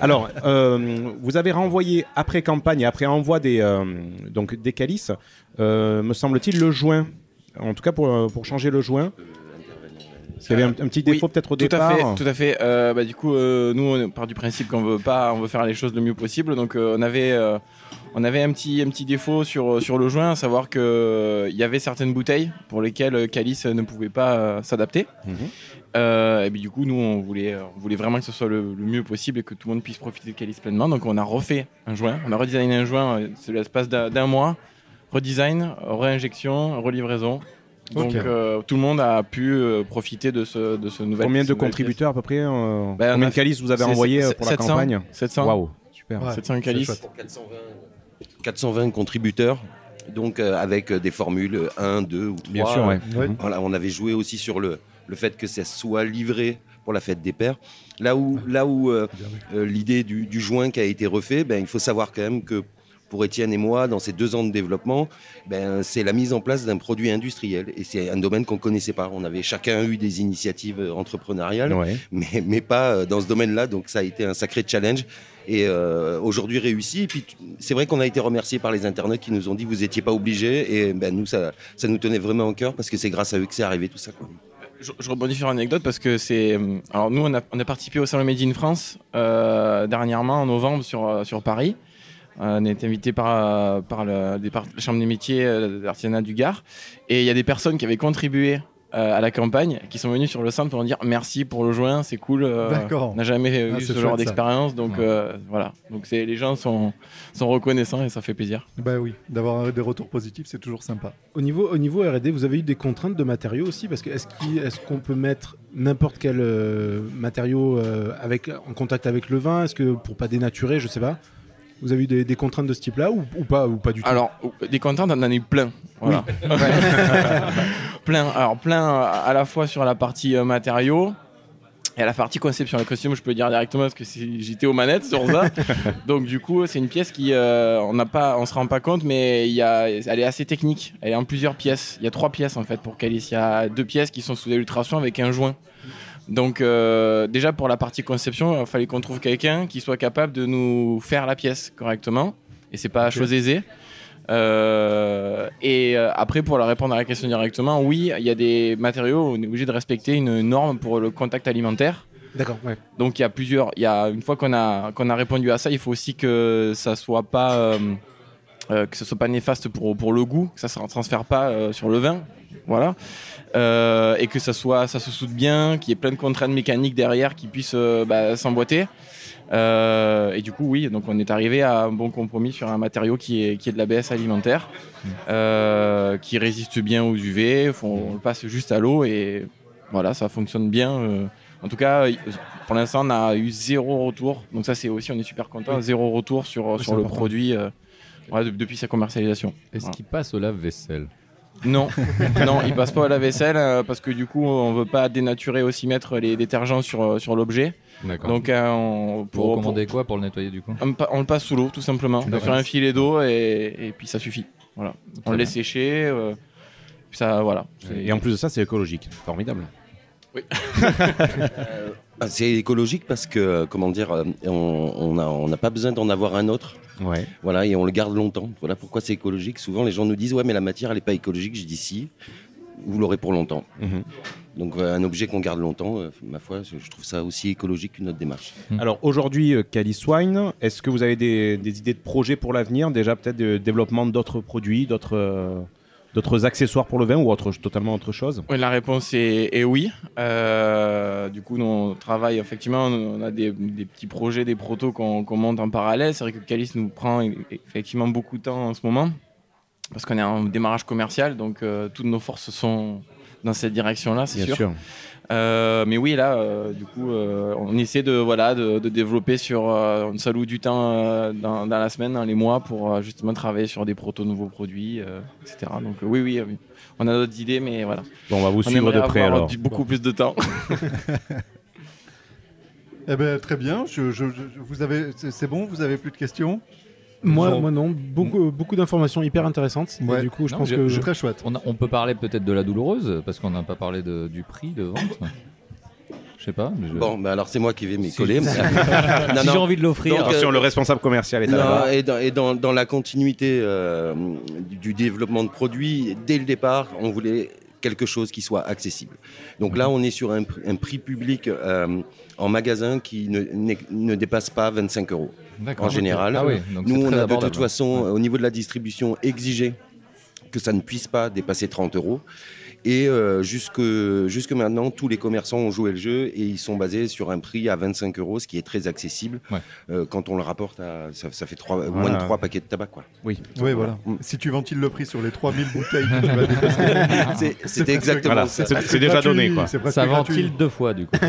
Alors, euh, vous avez renvoyé après campagne et après envoi des euh, donc des calices, euh, me semble-t-il le joint. En tout cas pour pour changer le joint. Il y avait un, un petit défaut Oui, peut-être au tout départ. À fait, tout à fait. Euh, bah, du coup, euh, nous, on part du principe qu'on veut pas, on veut faire les choses le mieux possible. Donc, euh, on avait, euh, on avait un petit, un petit défaut sur, sur le joint, à savoir que euh, il y avait certaines bouteilles pour lesquelles euh, Calice ne pouvait pas euh, s'adapter. Mhm. Euh, et puis, du coup, nous, on voulait, on voulait vraiment que ce soit le, le mieux possible et que tout le monde puisse profiter de Calice pleinement. Donc, on a refait un joint, on a redesigné un joint, euh, c'est l'espace d'un d'un mois, redesign, réinjection, relivraison. Donc, euh, tout le monde a pu euh, profiter de ce, de ce nouvel. Combien de contributeurs à peu près euh, Ben, Combien de calices vous avez envoyé euh, pour la 700, campagne? 700. Waouh, super. Ouais, 700 c'est calices. chouette. 420 contributeurs, donc euh, avec euh, des formules 1, 2 ou 3. Bien sûr, ouais. Ouais. Voilà, on avait joué aussi sur le, le fait que ça soit livré pour la fête des pères. Là où, là où euh, euh, l'idée du, du joint qui a été refait, ben, il faut savoir quand même que pour Étienne et moi, dans ces deux ans de développement, ben, c'est la mise en place d'un produit industriel. Et c'est un domaine qu'on ne connaissait pas. On avait chacun eu des initiatives euh, entrepreneuriales, Ouais. mais, mais pas euh, dans ce domaine-là. Donc ça a été un sacré challenge. Et euh, aujourd'hui réussi. Et puis c'est vrai qu'on a été remercié par les internautes qui nous ont dit vous n'étiez pas obligés. Et ben, nous, ça, ça nous tenait vraiment au cœur parce que c'est grâce à eux que c'est arrivé tout ça. Je, rebondis sur une anecdote parce que c'est. euh, Alors, nous, on a, participé au Salon Made in France euh, dernièrement, en novembre, sur, sur Paris. On été invité par, par le, la Chambre des métiers de l'artisanat du Gard. Et il y a des personnes qui avaient contribué à la campagne qui sont venues sur le stand pour nous dire merci pour le joint, c'est cool. euh, D'accord. On n'a jamais Ah, eu ce genre d'expérience. Donc, euh, voilà. Donc, les gens sont, sont reconnaissants et ça fait plaisir. Bah oui, d'avoir des retours positifs, c'est toujours sympa. Au niveau, au niveau R&D, vous avez eu des contraintes de matériaux aussi? Parce que est-ce qu'on peut mettre n'importe quel euh, matériau euh, avec, en contact avec le vin? Est-ce que pour pas dénaturer, je sais pas? Vous avez eu des, des contraintes de ce type-là ou, ou pas ou pas du tout Alors, des contraintes, on en a eu plein. Voilà. plein. Alors, plein à à la fois sur la partie euh, matériaux et à la partie conception. Le costume, je peux dire directement parce que j'étais aux manettes sur ça. Donc, du coup, c'est une pièce qui, euh, on n'a pas, on se rend pas compte, mais il y a, elle est assez technique. Elle est en plusieurs pièces. Il y a trois pièces en fait pour Calice. Il y a deux pièces qui sont sous l'illustration avec un joint. Donc euh, déjà pour la partie conception, il fallait qu'on trouve quelqu'un qui soit capable de nous faire la pièce correctement. Et c'est pas Ok. chose aisée. Euh, et euh, après pour la répondre à la question directement, oui, il y a des matériaux, on est obligé de respecter une norme pour le contact alimentaire. D'accord, ouais. Donc il y a plusieurs, il y a une fois qu'on a qu'on a répondu à ça, il faut aussi que ça soit pas euh, euh, que ce soit pas néfaste pour, pour le goût, que ça ne transfère pas euh, sur le vin, voilà, Euh, et que ça soit ça se soude bien, qu'il y ait plein de contraintes mécaniques derrière qui puissent bah, s'emboîter. Et du coup, oui, donc on est arrivé à un bon compromis sur un matériau qui est, qui est de l'ABS alimentaire, qui résiste bien aux UV. on le passe juste à l'eau et voilà, ça fonctionne bien. En tout cas, pour l'instant, on a eu zéro retour. Donc ça, c'est aussi, on est super content. Zéro retour sur, Oui, sur le important. produit ouais, de- depuis sa commercialisation. Est-ce Voilà. qu'il passe au lave-vaisselle Non, non, il passe pas à la vaisselle euh, parce que du coup, on veut pas dénaturer aussi mettre les détergents sur, euh, sur l'objet. D'accord. Donc, euh, on, Vous recommandez quoi pour le nettoyer du coup on, pa- on le passe sous l'eau, tout simplement, D'accord. sur un filet d'eau et, et puis ça suffit. Voilà. On le bien. laisse sécher. euh, puis ça, voilà. C'est- Et en plus de ça, c'est écologique. Formidable. Ah, C'est écologique parce que, comment dire, euh, on on a- on n'a pas besoin d'en avoir un autre. Ouais. Voilà, et on le garde longtemps. Voilà pourquoi c'est écologique. Souvent, les gens nous disent Ouais, mais la matière, elle n'est pas écologique. Je dis Si, vous l'aurez pour longtemps. Mhm. Donc, euh, un objet qu'on garde longtemps, euh, ma foi, je trouve ça aussi écologique qu'une autre démarche. Alors aujourd'hui, euh, Calice Wine, est-ce que vous avez des, des idées de projets pour l'avenir? Déjà peut-être de développement d'autres produits, d'autres d'autres accessoires pour le vin ou autre, totalement autre chose? Oui, la réponse est, est oui. Euh, du coup, on travaille effectivement, on a des, des petits projets, des protos qu'on monte en parallèle. C'est vrai que Calice nous prend e- effectivement beaucoup de temps en ce moment parce qu'on est en démarrage commercial, donc euh, toutes nos forces sont dans cette direction-là, c'est sûr. sûr. Euh, mais oui, là, euh, du coup, euh, on essaie de, voilà, de, de développer sur. euh, on s'alloue du temps euh, dans, dans la semaine, dans les mois, pour euh, justement travailler sur des protos nouveaux produits, euh, etc. Donc, euh, oui, oui, on a d'autres idées, mais voilà. Bon, on va vous suivre de près, avoir alors. beaucoup plus de temps. Eh ben, très bien. Je, je- je- vous avez, c'est c'est bon? Vous avez plus de questions? Moi, Bon. moi non, beaucoup, beaucoup d'informations hyper intéressantes. Et du coup, je Non, pense je- que je- Très chouette. On, a- on peut parler peut-être de la douloureuse, parce qu'on n'a pas parlé de- du prix de vente. Je sais pas. mais je- Bon, bah alors c'est moi qui vais m'y Si- coller. si j'ai envie de l'offrir. Donc, Attention, euh, le responsable commercial est Non, là. et dans, et dans- dans la continuité euh, du, du développement de produits, dès le départ, on voulait quelque chose qui soit accessible. Donc là, on est sur un prix public euh, en magasin qui ne, ne dépasse pas 25 euros. En général, Ah oui, donc nous, on a de toute façon, au niveau de la distribution, exigé que ça ne puisse pas dépasser 30 euros. Et euh, jusque, jusque maintenant, tous les commerçants ont joué le jeu et ils sont basés sur un prix à 25 euros, ce qui est très accessible. Ouais. Euh, quand on le rapporte à. Ça, ça fait trois- Voilà. moins de 3 paquets de tabac. Quoi. Oui. Oui, voilà. Mm. Si tu ventiles le prix sur les 3000 bouteilles que tu vas C'est- exactement Voilà, ça. c'est- déjà donné, quoi. Ça gratuit. ventile deux fois, du coup.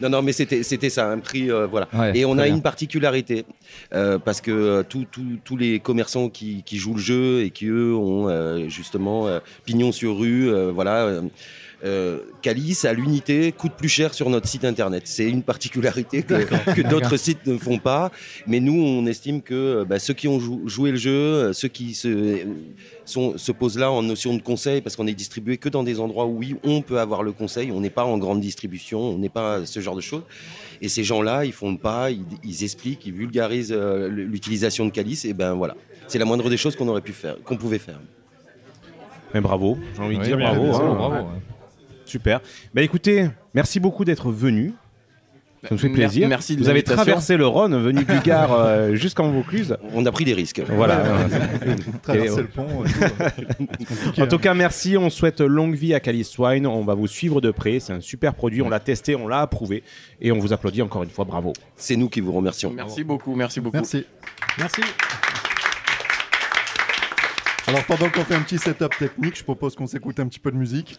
Non, non, mais c'était c'était ça, un prix. euh, voilà. Ouais, et on a bien. une particularité, euh, parce que euh, tous- les commerçants qui, qui jouent le jeu et qui, eux, ont euh, justement euh, pignon sur rue, euh, voilà. Euh, Calice à l'unité coûte plus cher sur notre site internet. C'est une particularité que, que d'autres sites ne font pas. Mais nous, on estime que euh, bah, ceux qui ont jou- joué le jeu, euh, ceux qui se, sont, se posent là en notion de conseil, parce qu'on est distribué que dans des endroits où oui, on peut avoir le conseil. On n'est pas en grande distribution, on n'est pas ce genre de choses. Et ces gens-là, ils font le pas, ils, ils expliquent, ils vulgarisent euh, l'utilisation de Calice. Et ben voilà, c'est la moindre des choses qu'on aurait pu faire, qu'on pouvait faire. Mais bravo, j'ai envie de Oui, dire bravo. hein. bravo, ouais. Super. Bah écoutez, merci beaucoup d'être venu. Ça nous fait plaisir. merci de Vous avez traversé le Rhône, venu du Gard euh, jusqu'en Vaucluse. On a pris des risques. Voilà. Traverser Et- le pont. tout, euh, En tout hein. cas, merci. On souhaite longue vie à Calice Wine. On va vous suivre de près. C'est un super produit. On l'a testé, on l'a approuvé. Et on vous applaudit encore une fois. Bravo. C'est nous qui vous remercions. Merci beaucoup, merci beaucoup. Merci. Merci. Alors pendant qu'on fait un petit setup technique, je propose qu'on s'écoute un petit peu de musique.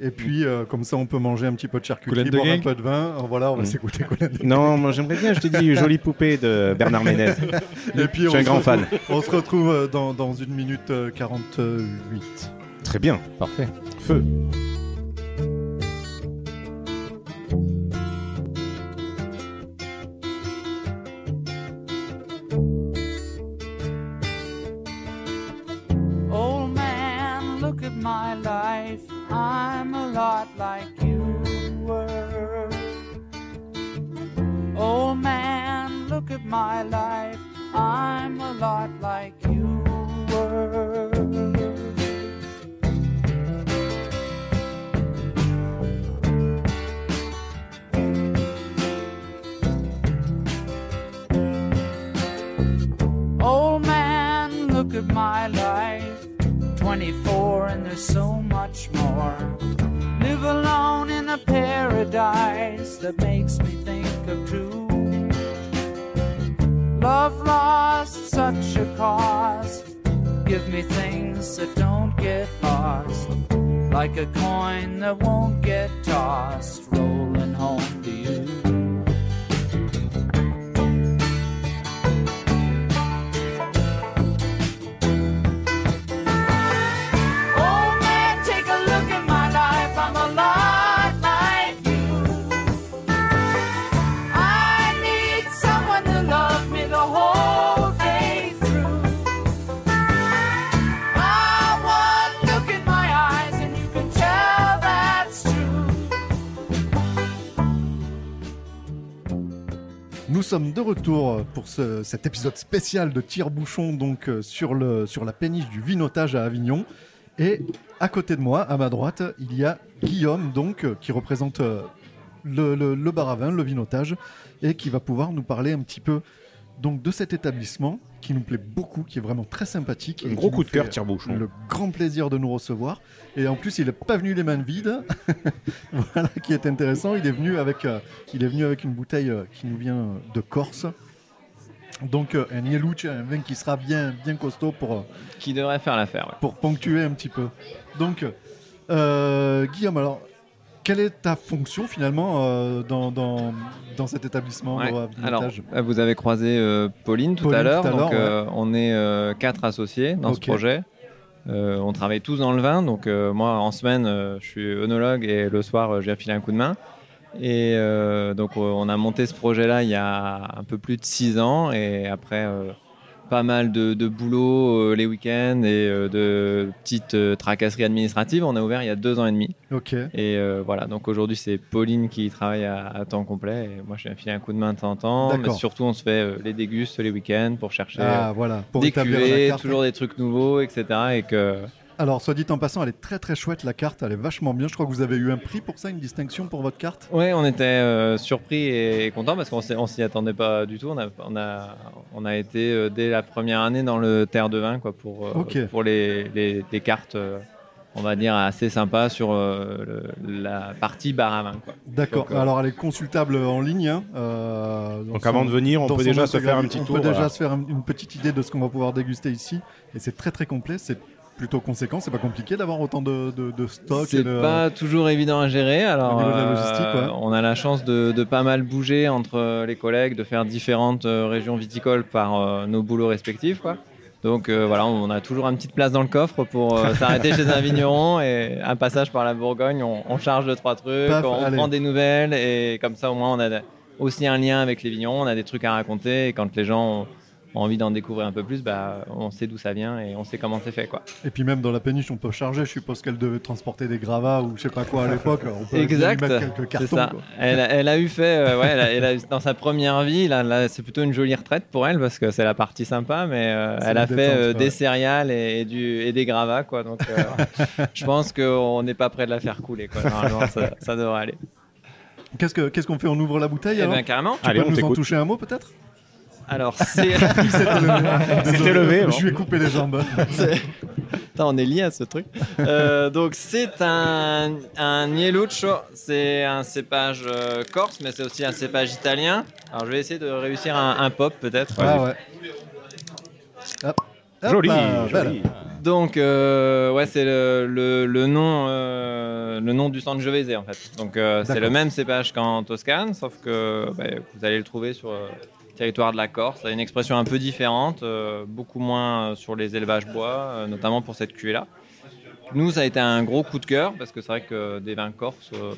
Et puis, euh, comme ça, on peut manger un petit peu de charcuterie, boire un peu de vin. Alors, voilà, on va Mm. s'écouter Non, moi j'aimerais bien, je te dis, jolie poupée de Bernard Ménez. Et puis, je suis on un se grand fan. retrouve- On se retrouve euh, dans, dans une minute euh, 48. Très bien. Parfait. Feu. Old man, look at my life. I'm a lot like you were. Old man, look at my life. I'm a lot like you were. Old man, look at my life. 24 and there's so much more. Live alone in a paradise that makes me think of two. Love lost such a cost. Give me things that don't get lost. like a coin that won't get tossed, rolling home to you. Sommes de retour pour ce- cet épisode spécial de Tire-Bouchon donc euh, sur, la péniche du Vinotage à Avignon. Et à côté de moi, à ma droite, il y a Guillaume donc euh, qui représente euh, le, le, le le Vinotage, et qui va pouvoir nous parler un petit peu donc de cet établissement qui nous plaît beaucoup, qui est vraiment très sympathique. Un et gros qui coup de cœur, Tire-Bouchon. Le grand plaisir de nous recevoir. Et en plus, il n'est pas venu les mains vides. voilà qui est intéressant. Il est venu avec, euh, il est venu avec une bouteille euh, qui nous vient euh, de Corse. Donc euh, un Nieluce, un vin qui sera bien, bien costaud pour, euh, Qui devrait faire l'affaire. ouais. pour ponctuer un petit peu. Donc, euh, Guillaume, alors, quelle est ta fonction finalement euh, dans, dans, dans cet établissement Ouais. Alors, euh, vous avez croisé euh, Pauline tout Pauline à l'heure. Donc, on est quatre associés dans ce projet. On travaille tous dans le vin. Donc, moi, en semaine, je suis œnologue et le soir, viens filer un coup de main. Et donc, on a monté ce projet-là il y a un peu plus de six ans. Et après, pas mal de, de boulot euh, les week-ends et euh, de petites euh, tracasseries administratives. On a ouvert il y a deux ans et demi. Ok. Et voilà, donc aujourd'hui c'est Pauline qui travaille à, à temps complet et moi je viens filer un coup de main de temps en temps. Mais surtout on se fait les dégustes les week-ends pour chercher Ah, voilà, pour des cuvées, toujours des trucs nouveaux, etc. Et que Alors, soit dit en passant, elle est très très chouette la carte, elle est vachement bien. Je crois que vous avez eu un prix pour ça, une distinction pour votre carte? Ouais, on était euh, surpris et contents parce qu'on s'y attendait pas du tout. On a, on a, on a été euh, dès la première année dans le terre de vin quoi, pour, euh, pour les, les- les cartes, euh, on va dire, assez sympas sur euh, le- la partie bar à vin. quoi. D'accord. Donc, euh, Alors, elle est consultable en ligne. hein, euh, Donc, avant de venir, on peut déjà se faire un intégralité. petit On tour, peut déjà voilà. se faire un- une petite idée de ce qu'on va pouvoir déguster ici. Et c'est très très complet. C'est plutôt conséquent. C'est pas compliqué d'avoir autant de, de, de stock. C'est de- pas toujours évident à gérer. Alors, euh, ouais. on a la chance de, de pas mal bouger entre les collègues, de faire différentes euh, régions viticoles par euh, nos boulots respectifs, quoi. Donc euh, voilà, on a toujours une petite place dans le coffre pour euh, s'arrêter chez un vigneron et un passage par la Bourgogne, on, on charge de trois trucs, Paf, on allez. prend des nouvelles et comme ça au moins on a aussi un lien avec les vignerons, on a des trucs à raconter et quand les gens ont, envie d'en découvrir un peu plus, bah, on sait d'où ça vient et on sait comment c'est fait. Quoi. Et puis même dans la péniche, on peut charger. Je suppose qu'elle devait transporter des gravats ou je sais pas quoi à l'époque. On peut Exact, lui mettre quelques c'est cartons. ça. quoi. Elle, a- elle a eu fait, euh, ouais, elle a- elle a eu- dans sa première vie, là, là, c'est plutôt une jolie retraite pour elle parce que c'est la partie sympa, mais euh, elle a fait euh, ouais. des céréales et, et du, et des gravats, quoi. Donc, euh, je pense qu'on n'est pas près de la faire couler, quoi. Normalement, ça, ça devrait aller. Qu'est-ce que- qu'est-ce qu'on fait? On ouvre la bouteille Eh alors? ben, carrément. Tu Allez, peux on nous en toucher un mot peut-être? Alors, c'est. Il s'était levé. C'était levé. Je lui ai coupé les jambes. On est lié à ce truc. Euh, donc c'est un, un Nieluccio, c'est un cépage euh, corse, mais c'est aussi un cépage italien. Alors je vais essayer de réussir un, un pop peut-être. Ah ouais. Hop. Hop Joli, joli. Donc euh, ouais, c'est le, le- le nom, euh, le nom du Sangiovese en fait. Donc euh, c'est le même cépage qu'en Toscane, sauf que bah, vous allez le trouver sur euh, territoire de la Corse. Ça a une expression un peu différente, euh, beaucoup moins euh, sur les élevages bois, euh, notamment pour cette cuvée là. Nous, ça a été un gros coup de cœur parce que c'est vrai que des vins corses, euh,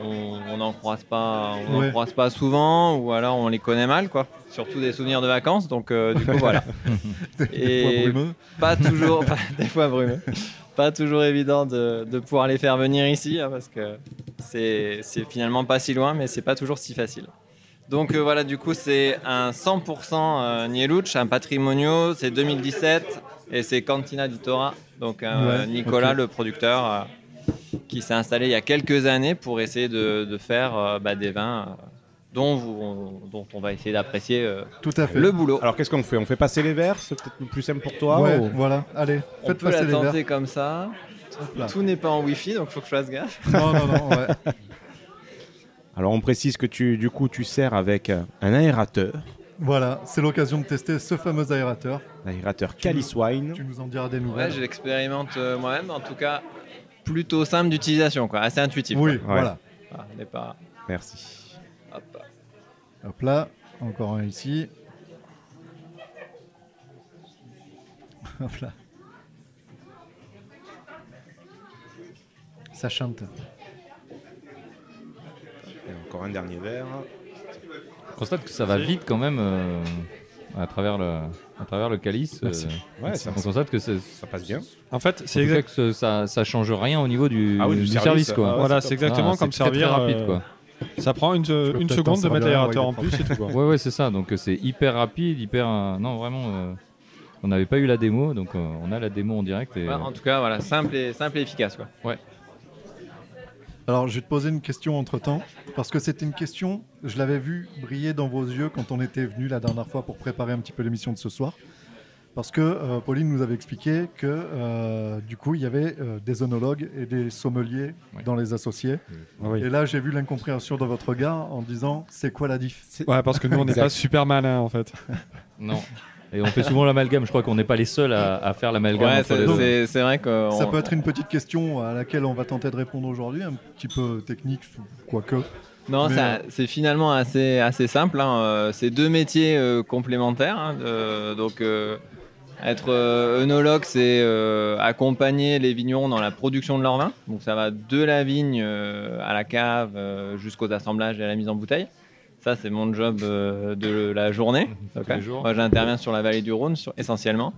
on n'en croise pas, on en Ouais. croise pas souvent, ou alors on les connaît mal, quoi. Surtout des souvenirs de vacances, donc du coup voilà. Des fois brumeux. pas toujours, pas- des fois brumeux. Pas toujours évident de, de pouvoir les faire venir ici hein, parce que c'est finalement pas si loin, mais c'est pas toujours si facile. Donc euh, voilà, du coup, c'est un 100% euh, Nieluch, un patrimonio, c'est 2017 et c'est Cantina di Tora. Donc euh, Ouais, Nicolas, le producteur, euh, qui s'est installé il y a quelques années pour essayer de, de faire euh, bah, des vins euh, dont, vous- dont on va essayer d'apprécier euh, Tout à fait. le boulot. Alors qu'est-ce qu'on fait? On fait passer les verres? C'est peut-être le plus simple pour toi Ouais, ou- voilà. Allez, On faites peut passer la les verres. tenter comme ça. Tout n'est pas en Wi-Fi, donc faut que je fasse gaffe. Non, non, non, ouais. Alors on précise que tu, du coup, tu sers avec euh, un aérateur, Voilà, c'est l'occasion de tester ce fameux aérateur. l'aérateur Calice Wine. Tu nous en diras des Ouais, nouvelles. je l'expérimente euh, moi-même. En tout cas, plutôt simple d'utilisation, quoi, assez intuitif. Oui, quoi. voilà. Ah, on n'est pas. Merci. Hop. Hop là, encore un ici. Hop là. Ça chante. Et encore un dernier verre. On constate que ça va vite quand même euh, à, travers le, à travers le calice. Merci. euh, Ouais, ça- on constate que ça passe bien. En fait, c'est exact. que ça, ça change rien au niveau du, Ah oui, du du service, service. quoi. ah ouais, Voilà, c'est exactement Ah, comme c'est très, très servir. rapide, euh, quoi. Ça prend une, seconde de mettre servir l'aérateur en plus et tout. quoi. Ouais, ouais, c'est ça. Donc euh, c'est hyper rapide, hyper. euh, non, vraiment. euh, on n'avait pas eu la démo, donc euh, on a la démo en direct. Et, Ouais, en tout cas, voilà, simple et, simple et efficace. Quoi. ouais. Alors, je vais te poser une question entre temps, parce que c'était une question, je l'avais vu briller dans vos yeux quand on était venu la dernière fois pour préparer un petit peu l'émission de ce soir. Parce que euh, Pauline nous avait expliqué que euh, du coup, il y avait euh, des onologues et des sommeliers dans les associés. Ah oui. Et là, j'ai vu l'incompréhension dans votre regard en disant c'est quoi la diff? Ouais, parce que nous, on n'est pas super malin en fait. Non. Et on fait souvent l'amalgame. Je crois qu'on n'est pas les seuls à, à faire l'amalgame. Ouais, c'est- vrai que. Ça peut être une petite question à laquelle on va tenter de répondre aujourd'hui, un petit peu technique, quoique. Non, ça- euh, c'est finalement assez, assez simple. hein. Euh, C'est deux métiers euh, complémentaires. hein. Euh, donc, euh, être euh, œnologue, c'est euh, accompagner les vignerons dans la production de leur vin. Donc, ça va de la vigne euh, à la cave euh, jusqu'aux assemblages et à la mise en bouteille. Ça, c'est mon job euh, de la journée. Moi, j'interviens sur la vallée du Rhône sur- essentiellement.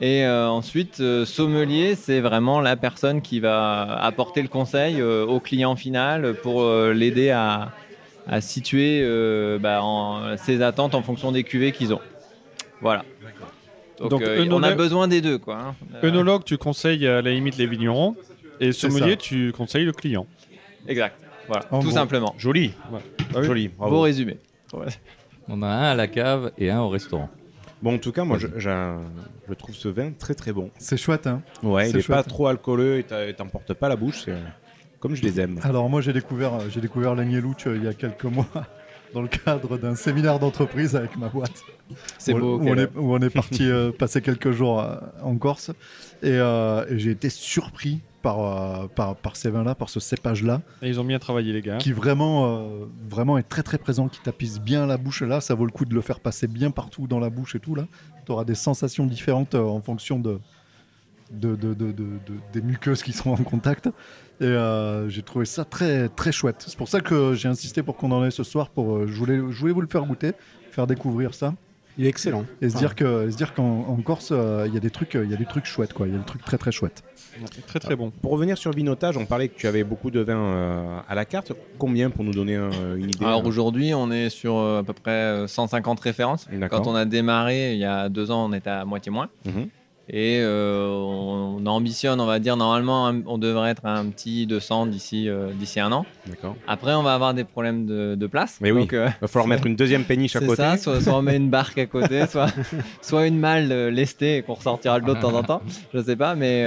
Et euh, ensuite, euh, sommelier, c'est vraiment la personne qui va apporter le conseil au client final pour l'aider à, à situer bah, en- ses attentes en fonction des cuvées qu'ils ont. Voilà. Donc, Donc, on a besoin des deux. Quoi, hein. Œnologue, tu conseilles à la limite les vignerons. Et sommelier, tu conseilles le client. Exact. Voilà, En tout gros. simplement. Joli. Ah oui. Joli. bravo. Beau résumé. On a un à la cave et un au restaurant. Bon, en tout cas, moi, je, je trouve ce vin très très bon. C'est chouette, hein Ouais, il C'est est pas trop alcooleux et t'emportes pas la bouche. C'est comme je les aime. Alors moi j'ai découvert, euh, j'ai découvert l'Agnelouch euh, il y a quelques mois dans le cadre d'un séminaire d'entreprise avec ma boîte. C'est beau, Où, on est, où on est parti euh, passer quelques jours euh, en Corse et, euh, et j'ai été surpris par, euh, par, par ces vins-là, par ce cépage-là. Et ils ont bien travaillé, les gars. Qui vraiment, euh, vraiment est très très présent, qui tapisse bien la bouche là. Ça vaut le coup de le faire passer bien partout dans la bouche et tout là. Tu auras des sensations différentes euh, en fonction de, de, de- de- de- de- des muqueuses qui seront en contact. Et euh, j'ai trouvé ça très très chouette. C'est pour ça que j'ai insisté pour qu'on en ait ce soir. Pour, je, voulais, je voulais vous le faire goûter, faire découvrir ça. Il est excellent. Et se dire que et se dire qu'en en Corse, euh, il y a des trucs, euh, il y a des trucs chouettes quoi. Il y a des trucs très très chouettes. Très très bon. Pour revenir sur Vinotage, on parlait que tu avais beaucoup de vins euh, à la carte. Combien pour nous donner un- une idée Alors aujourd'hui, on est sur euh, à peu près euh, 150 références. Quand on a démarré il y a deux ans, on était à moitié moins. Mhm. Et euh, on, on ambitionne, on va dire, normalement, on devrait être à un petit 200 d'ici euh, d'ici un an. D'accord. Après, on va avoir des problèmes de, de place. Mais oui, Donc, euh, va falloir mettre une deuxième péniche à c'est côté. ça, soit, soit on met une barque à côté, soit, soit une malle lestée et qu'on ressortira de l'eau de temps en temps. Je sais pas, mais,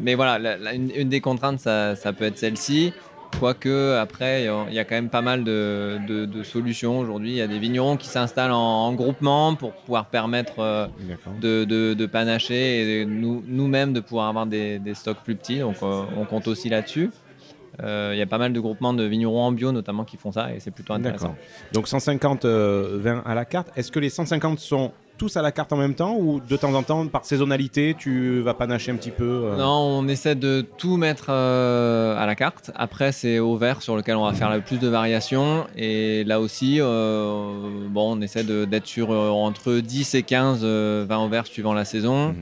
mais voilà, la- la- une, une des contraintes, ça, ça peut être celle-ci. Quoique, après, il y a- quand même pas mal de, de- de solutions aujourd'hui. Il y a des vignerons qui s'installent en, en groupement pour pouvoir permettre euh, de, panacher et nous- nous-mêmes de pouvoir avoir des, des stocks plus petits. Donc, euh, on compte aussi là-dessus. Euh, Il y a pas mal de groupements de vignerons en bio, notamment, qui font ça et c'est plutôt intéressant. Donc 150 euh, vins à la carte. Est-ce que les 150 sont tous à la carte en même temps ou de temps en temps, par saisonnalité, tu vas panacher un petit peu euh, Non, on essaie de tout mettre euh, à la carte. Après, c'est au verre sur lequel on va faire le plus de variations. Et là aussi, euh, bon, on essaie d'être sur entre 10 et 15 euh, vins au verre suivant la saison.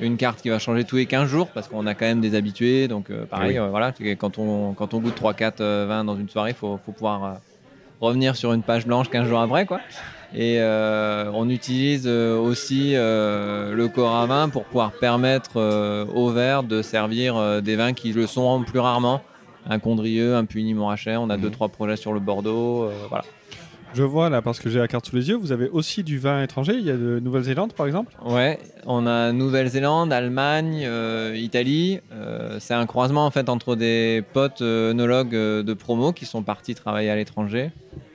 Une carte qui va changer tous les 15 jours parce qu'on a quand même des habitués. Donc, pareil, Oui. voilà, quand on, quand on goûte 3-4 euh, vins dans une soirée, il faut, faut pouvoir revenir sur une page blanche 15 jours après. Quoi. Et euh, on utilise euh, aussi euh, le corps à vin pour pouvoir permettre euh, au verre de servir des vins qui le sont plus rarement. Un Condrieux, un Puny Montrachet, on a deux trois projets sur le Bordeaux, voilà. Je vois là, parce que j'ai la carte sous les yeux, vous avez aussi du vin étranger. Il y a de Nouvelle-Zélande par exemple? Ouais, on a Nouvelle-Zélande, Allemagne, Italie. C'est un croisement en fait entre des potes œnologues de promo qui sont partis travailler à l'étranger,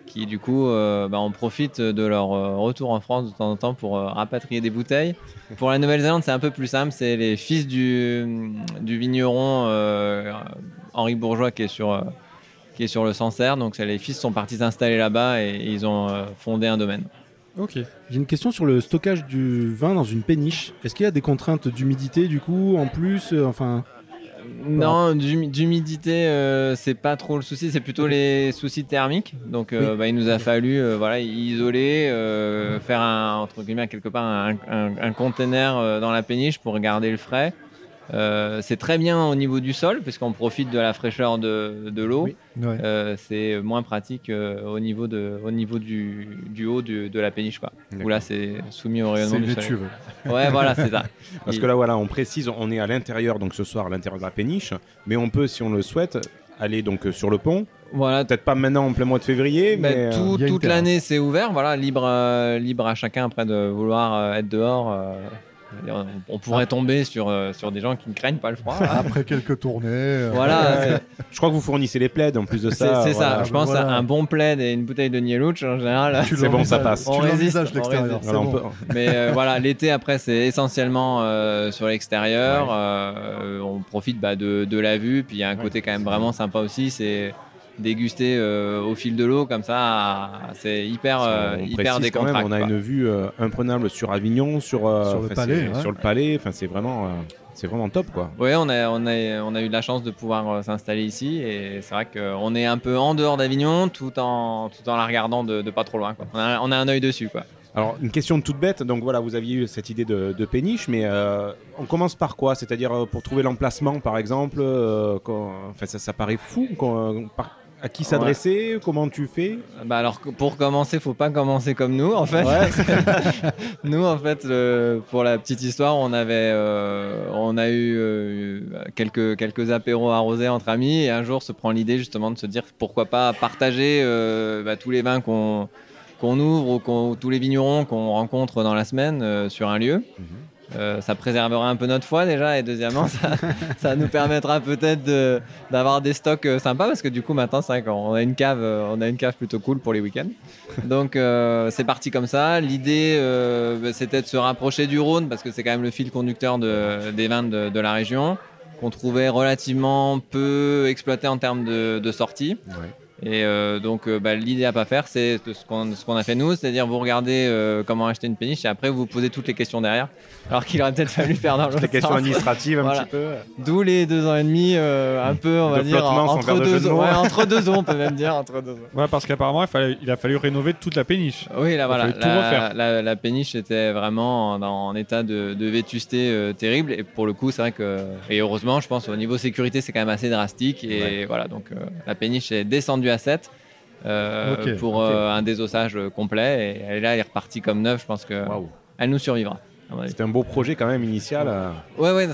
qui du coup, euh, bah, on profite de leur euh, retour en France de temps en temps pour euh, rapatrier des bouteilles. Pour la Nouvelle-Zélande, c'est un peu plus simple. C'est les fils du, vigneron euh, Henri Bourgeois qui est sur, qui est sur le Sancerre. Donc les fils sont partis s'installer là-bas et, ils ont fondé un domaine. Ok. J'ai une question sur le stockage du vin dans une péniche. Est-ce qu'il y a des contraintes d'humidité du coup en plus Enfin. Non, d'humi- d'humidité, euh, c'est pas trop le souci, c'est plutôt les soucis thermiques. Donc, euh, Oui. bah, il nous a fallu euh, voilà, isoler, faire un, entre guillemets, quelque part un, un, un container euh, dans la péniche pour garder le frais. Euh, c'est très bien au niveau du sol, puisqu'on profite de la fraîcheur de, de l'eau. Ouais. Euh, c'est moins pratique euh, au niveau, de, au niveau du, du haut du- de la péniche. Quoi. Où là, c'est soumis au rayonnement C'est du soleil. étuve. Ouais, voilà, c'est ça. Parce Et- que là, voilà, on précise, on est à l'intérieur, donc ce soir, à l'intérieur de la péniche, mais on peut, si on le souhaite, aller donc euh, sur le pont. Voilà. Peut-être pas maintenant en plein mois de février, Bah, mais. tout- toute l'année c'est ouvert, voilà, libre, euh, libre à chacun après de vouloir euh, être dehors. On, on pourrait tomber sur, euh, sur des gens qui ne craignent pas le froid. Après quelques tournées. euh, Voilà, c'est- Je crois que vous fournissez les plaids en plus de C'est ça. c'est voilà. ça, je pense à un bon plaid et une bouteille de Nielouch en général. Tu C'est bon, ça passe. On Tu résiste, l'envisages, on l'extérieur, résiste. c'est Voilà, on bon. peut- Mais euh, voilà, l'été après c'est essentiellement euh, sur l'extérieur. euh, on profite bah, de, de la vue, puis il y a un côté quand même vraiment sympa aussi, c'est déguster euh, au fil de l'eau comme ça. C'est hyper, euh, On hyper précise quand même, décontracté. on a quoi. une vue euh, imprenable sur Avignon, sur, euh, Sur le palais, ouais. sur le palais. Enfin, c'est vraiment, euh, c'est vraiment top, quoi. Oui, on a, on, a, on a eu de la chance de pouvoir euh, s'installer ici et c'est vrai qu'on est un peu en dehors d'Avignon tout en, tout en la regardant de, de pas trop loin. Quoi. On, a, on a un œil dessus. Quoi. Alors, une question toute bête. Donc voilà, vous aviez eu cette idée de, de péniche, mais euh, on commence par quoi? C'est-à-dire pour trouver l'emplacement, par exemple. euh, enfin, ça, ça paraît fou. par- à qui s'adresser Comment tu fais Bah alors pour commencer, faut pas commencer comme nous en fait. Ouais. nous en fait, pour la petite histoire, on avait, euh, on a eu euh, quelques quelques apéros arrosés entre amis et un jour se prend l'idée justement de se dire pourquoi pas partager euh, bah, tous les vins qu'on qu'on ouvre ou qu'on- tous les vignerons qu'on rencontre dans la semaine sur un lieu. Euh, ça préservera un peu notre foi déjà et deuxièmement ça, ça nous permettra peut-être de- d'avoir des stocks euh, sympas parce que du coup maintenant c'est vrai qu'on a une cave euh, on a une cave plutôt cool pour les week-ends. Donc euh, c'est parti comme ça. L'idée euh, bah, c'était de se rapprocher du Rhône parce que c'est quand même le fil conducteur de- des vins de, de la région qu'on trouvait relativement peu exploité en termes de, de sortie et euh, donc, euh, bah, l'idée à pas faire, c'est ce qu'on ce qu'on a fait nous, c'est-à-dire vous regardez euh, comment acheter une péniche et après vous vous posez toutes les questions derrière. Alors qu'il aurait peut-être fallu faire dans l'autre Les questions administratives un Voilà. petit peu. D'où les deux ans et demi, euh, un peu, on va De dire, entre deux, de. Ouais, entre deux eaux, on peut même dire entre deux eaux. Ouais, parce qu'apparemment, il, fallait- il a fallu rénover toute la péniche. Oui, là voilà, la, la- la péniche était vraiment en, en état de, de vétusté euh, terrible. Et pour le coup, c'est vrai que, et heureusement, je pense au niveau sécurité, c'est quand même assez drastique. Et Ouais. voilà, donc euh, la péniche est descendue à 7 euh, pour euh, un désossage complet. Et elle est là, elle est repartie comme neuve. Je pense que elle nous survivra. Avis. C'était un beau projet quand même initial. euh. Ouais, ouais,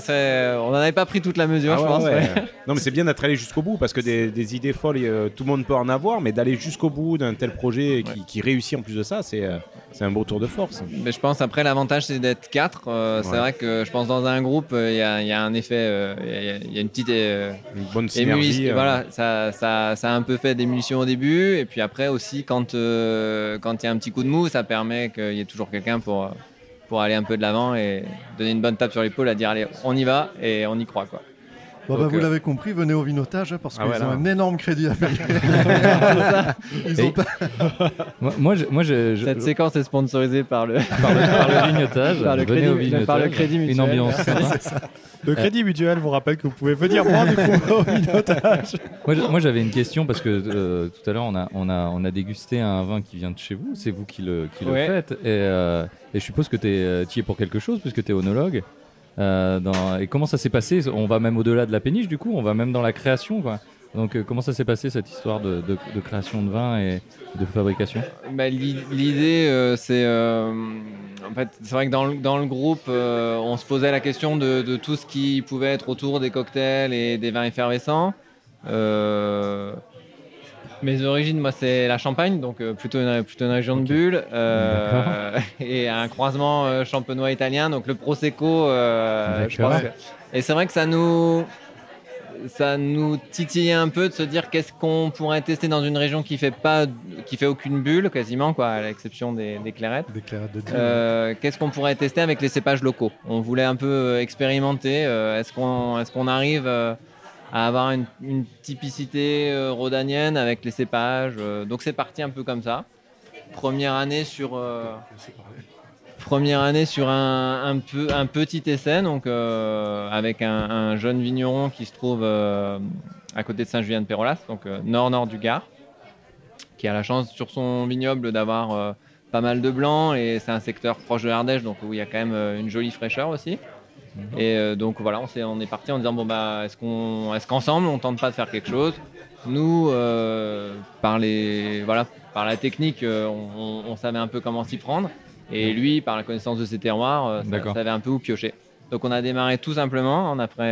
on n'en avait pas pris toute la mesure, Ah je ouais, pense. ouais. non, mais c'est bien d'être allé jusqu'au bout parce que des, des idées folles, euh, tout le monde peut en avoir, mais d'aller jusqu'au bout d'un tel projet qui, qui réussit en plus de ça, c'est euh, c'est un beau tour de force. Mais je pense après l'avantage c'est d'être quatre. Euh, C'est vrai que je pense dans un groupe il y, a- il y a un effet, il y a- il y, a une petite Une bonne synergie. Voilà, ça, ça, ça a un peu fait d'émulsion au début et puis après aussi quand quand il y a un petit coup de mou, ça permet qu'il y ait toujours quelqu'un pour pour aller un peu de l'avant et donner une bonne tape sur l'épaule à dire allez on y va et on y croit quoi. Bon, bah, vous euh, l'avez compris, venez au vinotage hein, parce Ah qu'ils ouais, ont un énorme crédit à payer. Ils ont Et- pas- moi, moi, je- moi, je- je- Cette séquence est sponsorisée par le par le, par le vignotage. par le Venez crédit, au vignotage. par le crédit mutuel. Une ambiance ça. Le crédit mutuel vous rappelle que vous pouvez venir prendre du coup au vinotage. Moi, j'avais une question parce que euh, tout à l'heure on a, on, a, on a dégusté un vin qui vient de chez vous, c'est vous qui le, qui le Ouais. faites et, euh, et je suppose que tu y es pour quelque chose puisque tu es onologue. Euh, et comment ça s'est passé? On va même au-delà de la péniche du coup, on va même dans la création quoi. Donc euh, comment ça s'est passé cette histoire de, création de vin et de fabrication? Bah, l'i- L'idée, euh, c'est. en fait, c'est vrai que dans le, groupe, on se posait la question de, de tout ce qui pouvait être autour des cocktails et des vins effervescents. Mes origines, moi, c'est la Champagne, donc euh, plutôt, une, plutôt une région de Bulle. euh, et un croisement euh, champenois italien, donc le Prosecco. euh, je pense que- Et c'est vrai que ça nous. ça nous titillait un peu de se dire qu'est-ce qu'on pourrait tester dans une région qui fait pas, qui fait aucune bulle quasiment, quoi, à l'exception des, des clairettes. Des clairettes de Euh, qu'est-ce qu'on pourrait tester avec les cépages locaux? On voulait un peu euh, expérimenter. euh, est-ce qu'on est qu'on arrive euh, à avoir une, typicité euh, rhodanienne avec les cépages euh, Donc c'est parti un peu comme ça. Première année sur. euh, Première année sur un, un peu, un petit essai, donc euh, avec un, un jeune vigneron qui se trouve à côté de Saint-Julien-de-Pérolas, donc nord-nord du Gard, qui a la chance sur son vignoble d'avoir pas mal de blancs et c'est un secteur proche de l'Ardèche, donc où il y a quand même une jolie fraîcheur aussi. Et euh, donc voilà, on, s'est- on est parti en disant bon bah est-ce qu'on, est-ce qu'ensemble on tente pas de faire quelque chose? Nous, euh, par les, voilà, par la technique, euh, on, savait un peu comment s'y prendre, et lui, par la connaissance de ses terroirs, ça- savait un peu où piocher. Donc on a démarré tout simplement, on a pris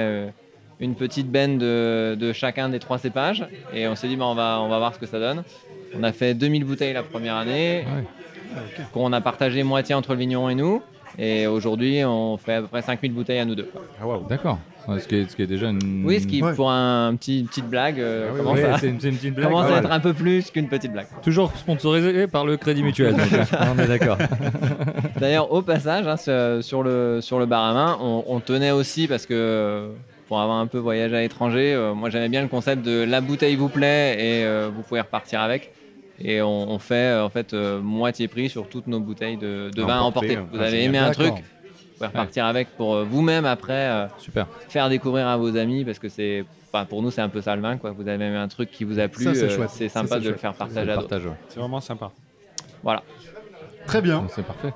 une petite benne de, de chacun des trois cépages, et on s'est dit bah, on va, on va voir ce que ça donne. On a fait 2000 bouteilles la première année, qu'on a partagé moitié entre le vigneron et nous. Et aujourd'hui, on fait à peu près 5000 bouteilles à nous deux. D'accord. Ouais, ce, qui est, ce qui est déjà une. Oui, ce qui, pour un petit, une petite blague, euh, Ah oui, commence, oui, à, c'est une- petite blague, commence à être un peu plus qu'une petite blague. Toujours sponsorisé par le Crédit Mutuel. on est d'accord. D'ailleurs, au passage, hein, sur, le, sur le bar à main, on, on tenait aussi, parce que euh, pour avoir un peu voyagé à l'étranger, euh, moi j'aimais bien le concept de la bouteille vous plaît et euh, vous pouvez repartir avec. Et on, on fait euh, en fait euh, moitié prix sur toutes nos bouteilles de, de vin à Emporter, emporter. ah, Vous avez aimé un truc, vous pouvez repartir avec pour euh, vous-même après euh, Super. faire découvrir à vos amis parce que c'est pour nous c'est un peu ça le vin quoi. Vous avez aimé un truc qui vous a plu, Ça, c'est euh, chouette. c'est Ça, sympa de le faire partager C'est à d'autres. vraiment sympa. Voilà. Très bien. C'est parfait.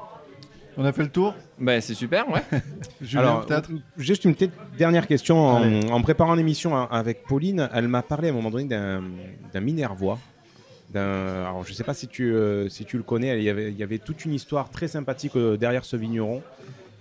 On a fait le tour Ben, c'est super, ouais. Alors, peut-être juste une petite dernière question. En, en préparant l'émission a- avec Pauline, elle m'a parlé à un moment donné d'un d'un Minervois. D'un- Alors, je sais pas si tu, euh, si tu le connais, il y, avait, il y avait toute une histoire très sympathique euh, derrière ce vigneron.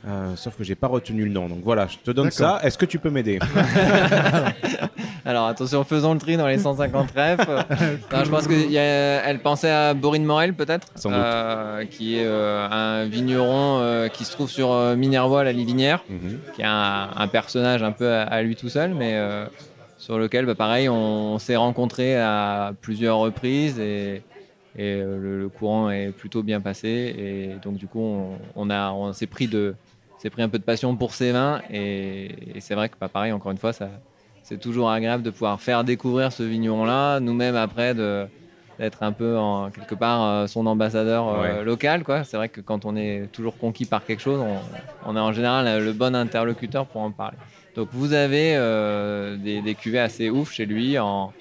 Euh, sauf que j'ai pas retenu le nom. Donc voilà, je te donne ça. Est-ce que tu peux m'aider? Alors attention, faisons le tri dans les 150 refs. Non, je pense qu'elle pensait à Borin Morel peut-être, Sans doute. euh, qui est euh, un vigneron euh, qui se trouve sur euh, Minervois, la Livinière, Mhm. qui est un, un personnage un peu à, à lui tout seul, mais euh, sur lequel, bah, pareil, on, s'est rencontrés à plusieurs reprises et, et, euh, le, le courant est plutôt bien passé. Et donc du coup, on, on a, on s'est pris de, s'est pris un peu de passion pour ces vins et, et c'est vrai que, bah, pareil, encore une fois, ça c'est toujours agréable de pouvoir faire découvrir ce vigneron-là, nous-mêmes après de d'être un peu en, quelque part euh, son ambassadeur euh, Ouais. local. quoi. C'est vrai que quand on est toujours conquis par quelque chose, on, on est en général le bon interlocuteur pour en parler. Donc vous avez euh, des, des cuvées assez ouf chez lui en,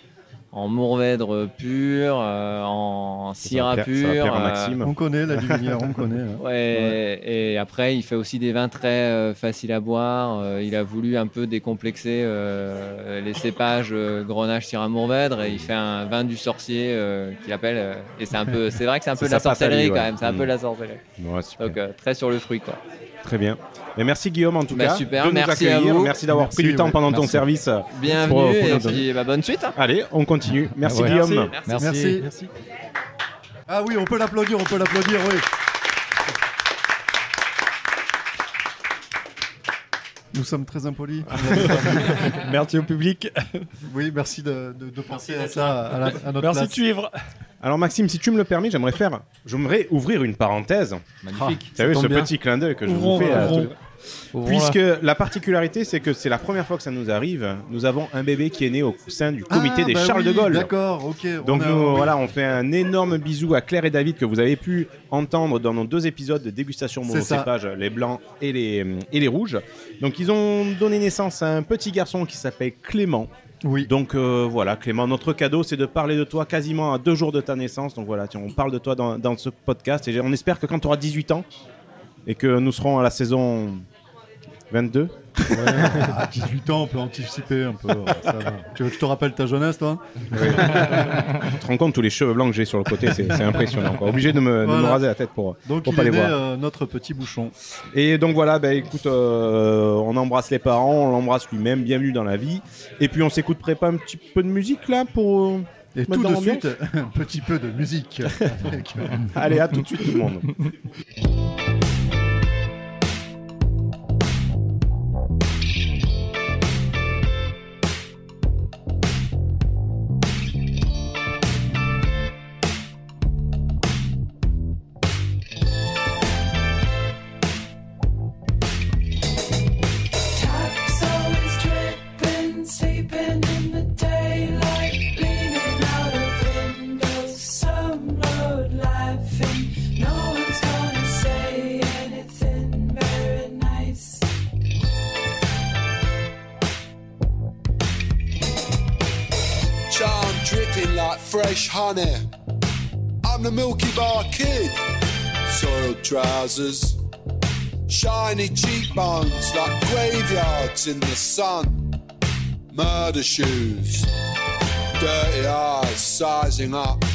en Mourvèdre pur, euh, en Syrah pur. euh. On connaît la Livinière, on connaît. hein. Ouais, Et après, il fait aussi des vins très euh, faciles à boire. Euh, il a voulu un peu décomplexer euh, les cépages euh, Grenache, Syrah, Mourvèdre, et il fait un vin du sorcier euh, qu'il appelle. euh, et c'est un peu, c'est vrai que c'est un peu de la lui, sorcellerie ouais. quand même. C'est un peu Mm. de la sorcellerie. Ouais, super. Donc euh, très sur le fruit, quoi. Très bien. Merci Guillaume en tout Bah, cas super, de nous merci à accueillir. vous. Merci d'avoir pris du temps pendant ton service. euh, Bienvenue pour- pour et puis bah, bonne suite. hein. Allez, on continue. Merci Ouais. Guillaume. Merci. Ah oui, on peut l'applaudir, on peut l'applaudir, oui. Nous sommes très impolis. Merci au public. Oui, merci de, de- de penser à ça à, la- à notre Merci place. de suivre. Alors Maxime, si tu me le permets, j'aimerais faire, j'aimerais ouvrir une parenthèse. Magnifique. Tu as vu ce bien. petit clin d'œil que je vous fais à ouvrons. Puisque la particularité, c'est que c'est la première fois que ça nous arrive. Nous avons un bébé qui est né au sein du comité Ah, des bah Charles de Gaulle. D'accord, ok. on Donc a- nous, oui. voilà, on fait un énorme bisou à Claire et David que vous avez pu entendre dans nos deux épisodes de dégustation monocépage, les blancs et les, et les rouges. Donc ils ont donné naissance à un petit garçon qui s'appelle Clément. Oui. Donc euh, voilà, Clément, notre cadeau, c'est de parler de toi quasiment à deux jours de ta naissance. Donc voilà, tiens, on parle de toi dans, dans ce podcast et on espère que quand tu auras 18 ans et que nous serons à la saison 22. À 18 ans, on peut anticiper un peu. ça va. Tu veux que je te rappelle ta jeunesse, toi? Tu te rends compte tous les cheveux blancs que j'ai sur le côté, c'est impressionnant. quoi. Obligé de me, de me Voilà. raser la tête pour, Donc pour il pas est les né, voir. euh, notre petit bouchon. Et donc voilà, bah, écoute, euh, on embrasse les parents, on l'embrasse lui-même, bienvenue dans la vie. Et puis on s'écoute pas un petit peu de musique là pour. euh, Et tout de suite, un petit peu de musique. Allez, à tout de suite tout le monde. honey. I'm the Milky Bar Kid. Soiled trousers, shiny cheekbones like graveyards in the sun. Murder shoes, dirty eyes sizing up.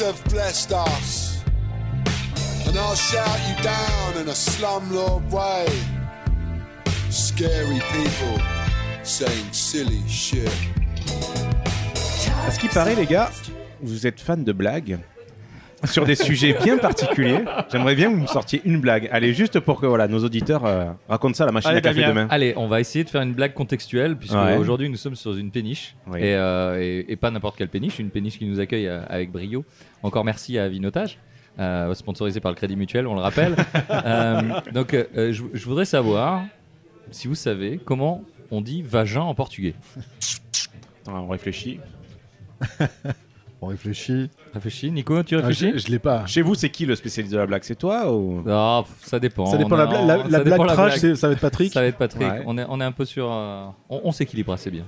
Have blessed us. And I'll shout you down in a slumlord way. Scary people saying silly shit. À ce qui paraît, les gars, vous êtes fans de blagues sur des sujets bien particuliers. J'aimerais bien que vous me sortiez une blague. Allez, juste pour que voilà, nos auditeurs euh, racontent ça à la machine à café demain. Allez, on va essayer de faire une blague contextuelle, puisque Ouais. aujourd'hui nous sommes sur une péniche. Oui. Et, euh, et- et pas n'importe quelle péniche, une péniche qui nous accueille euh, avec brio. Encore merci à Vinotage. Euh, sponsorisé par le Crédit Mutuel, on le rappelle. Euh, donc, euh, euh, je, je voudrais savoir si vous savez comment on dit vagin en portugais. on réfléchit. On réfléchit. Réfléchis, Nico, tu Ah, réfléchis je- je l'ai pas. Chez vous, c'est qui le spécialiste de la blague C'est toi ou? Ah, pff, ça dépend. Ça dépend On la a- blague- la- ça la dépend blague trash, ça va être Patrick Ça va être Patrick. Ouais. On, est, on est un peu sur. euh, on on s'équilibre assez bien.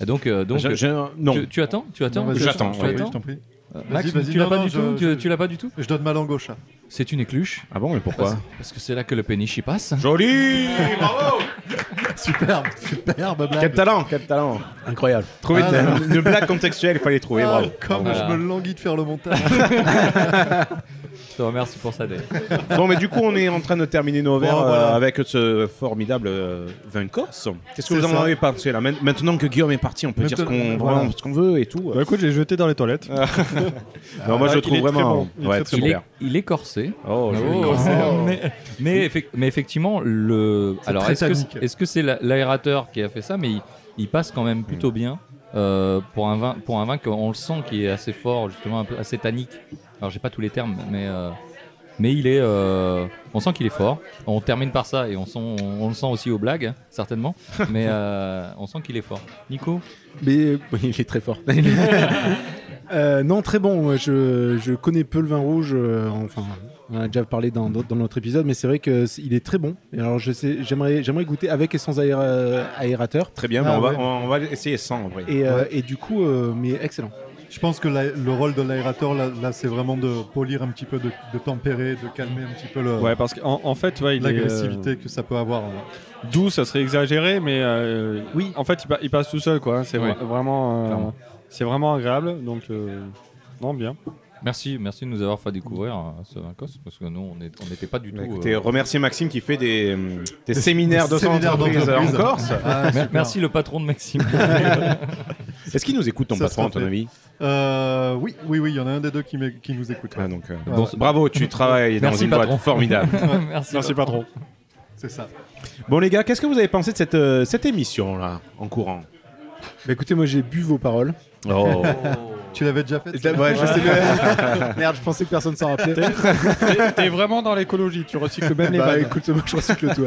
Et donc, euh, donc Je- je- non. Tu, tu attends? Tu attends? Non, vas-y, J'attends, Tu oui, je t'en prie. Max, tu l'as pas non, du je- tout je- tu, tu l'as pas du tout Je donne ma langue au chat. C'est une écluche. Ah bon, mais pourquoi Parce, parce que c'est là que le péniche y passe. Joli Bravo Superbe, superbe blague. Quel talent, quel talent Incroyable. Trouvez Ah, une, blague contextuelle, il fallait trouver, Ah, bravo. Comme Voilà. je me languis de faire le montage. Je te remercie pour ça, Dave. Bon, mais du coup, on est en train de terminer nos verres Bon, voilà. euh, avec ce formidable euh, vin corse. Qu'est-ce que C'est vous en ça. avez pensé là Maintenant que Guillaume est parti, on peut dire ce qu'on Maintenant, vraiment voilà. ce qu'on veut et tout. Bah écoute, j'ai jeté dans les toilettes. Non, moi, je il le trouve très vraiment bon. Il est ouais, très, très Il est, super. il est corsé. Oh, joli. Oh, mais, mais, mais effectivement, le. C'est Alors, très est-ce que, tannique. est-ce que c'est la- l'aérateur qui a fait ça Mais il, il passe quand même plutôt Mm. bien euh, pour un vin, pour un vin qu'on le sent qui est assez fort, justement un peu assez tannique. Alors, j'ai pas tous les termes, mais euh, mais il est. euh, on sent qu'il est fort. On termine par ça et on sent, on, le sent aussi aux blagues, certainement. mais euh, on sent qu'il est fort. Nico. Mais oui, il est très fort. Euh, non, très bon. Moi, Je, je connais peu le vin rouge. euh, enfin, on a déjà parlé dans, dans notre épisode, mais c'est vrai que c'est- il est très bon. Et alors, je sais, j'aimerais, j'aimerais goûter avec et sans aéra- aérateur. Très bien, Ah, mais on, va, on va essayer sans en vrai. Et, euh, Ouais. et du coup, euh, mais excellent. Je pense que la- le rôle de l'aérateur, là, là, c'est vraiment de polir un petit peu, de, de tempérer, de calmer un petit peu le- Ouais, parce qu'en en fait, ouais, il est, l'agressivité euh, que ça peut avoir. doux, ça serait exagéré, mais euh, Oui. en fait, il, il passe tout seul, quoi. hein. C'est Ouais. vraiment, euh, Clairement. c'est vraiment agréable. Donc, euh, non, bien. Merci, merci de nous avoir fait découvrir euh, ce vin corse, parce que nous, on n'était pas du Bah, tout. écoutez, euh, remerciez Maxime qui fait des, des séminaires de entreprise d'entreprise. en Corse. Ah. Merci le patron de Maxime. Est-ce qu'il nous écoute ton Ça patron, à ton avis Euh, oui, oui, oui, il y en a un des deux qui, nous écoute. Ah, donc, euh, bon. Bravo, tu travailles dans Merci, une patron. boîte formidable. merci, Merci, patron. C'est ça. bon les gars, qu'est-ce que vous avez pensé de cette, euh, cette émission là, en courant? Bah, écoutez, moi, j'ai bu vos paroles. Oh. Tu l'avais déjà fait Ouais, je sais bien. Merde, je pensais que personne s'en rappelait. T'es- T'es vraiment dans l'écologie, tu recycles même les Bah, vannes. écoute, moi, je recycle tout.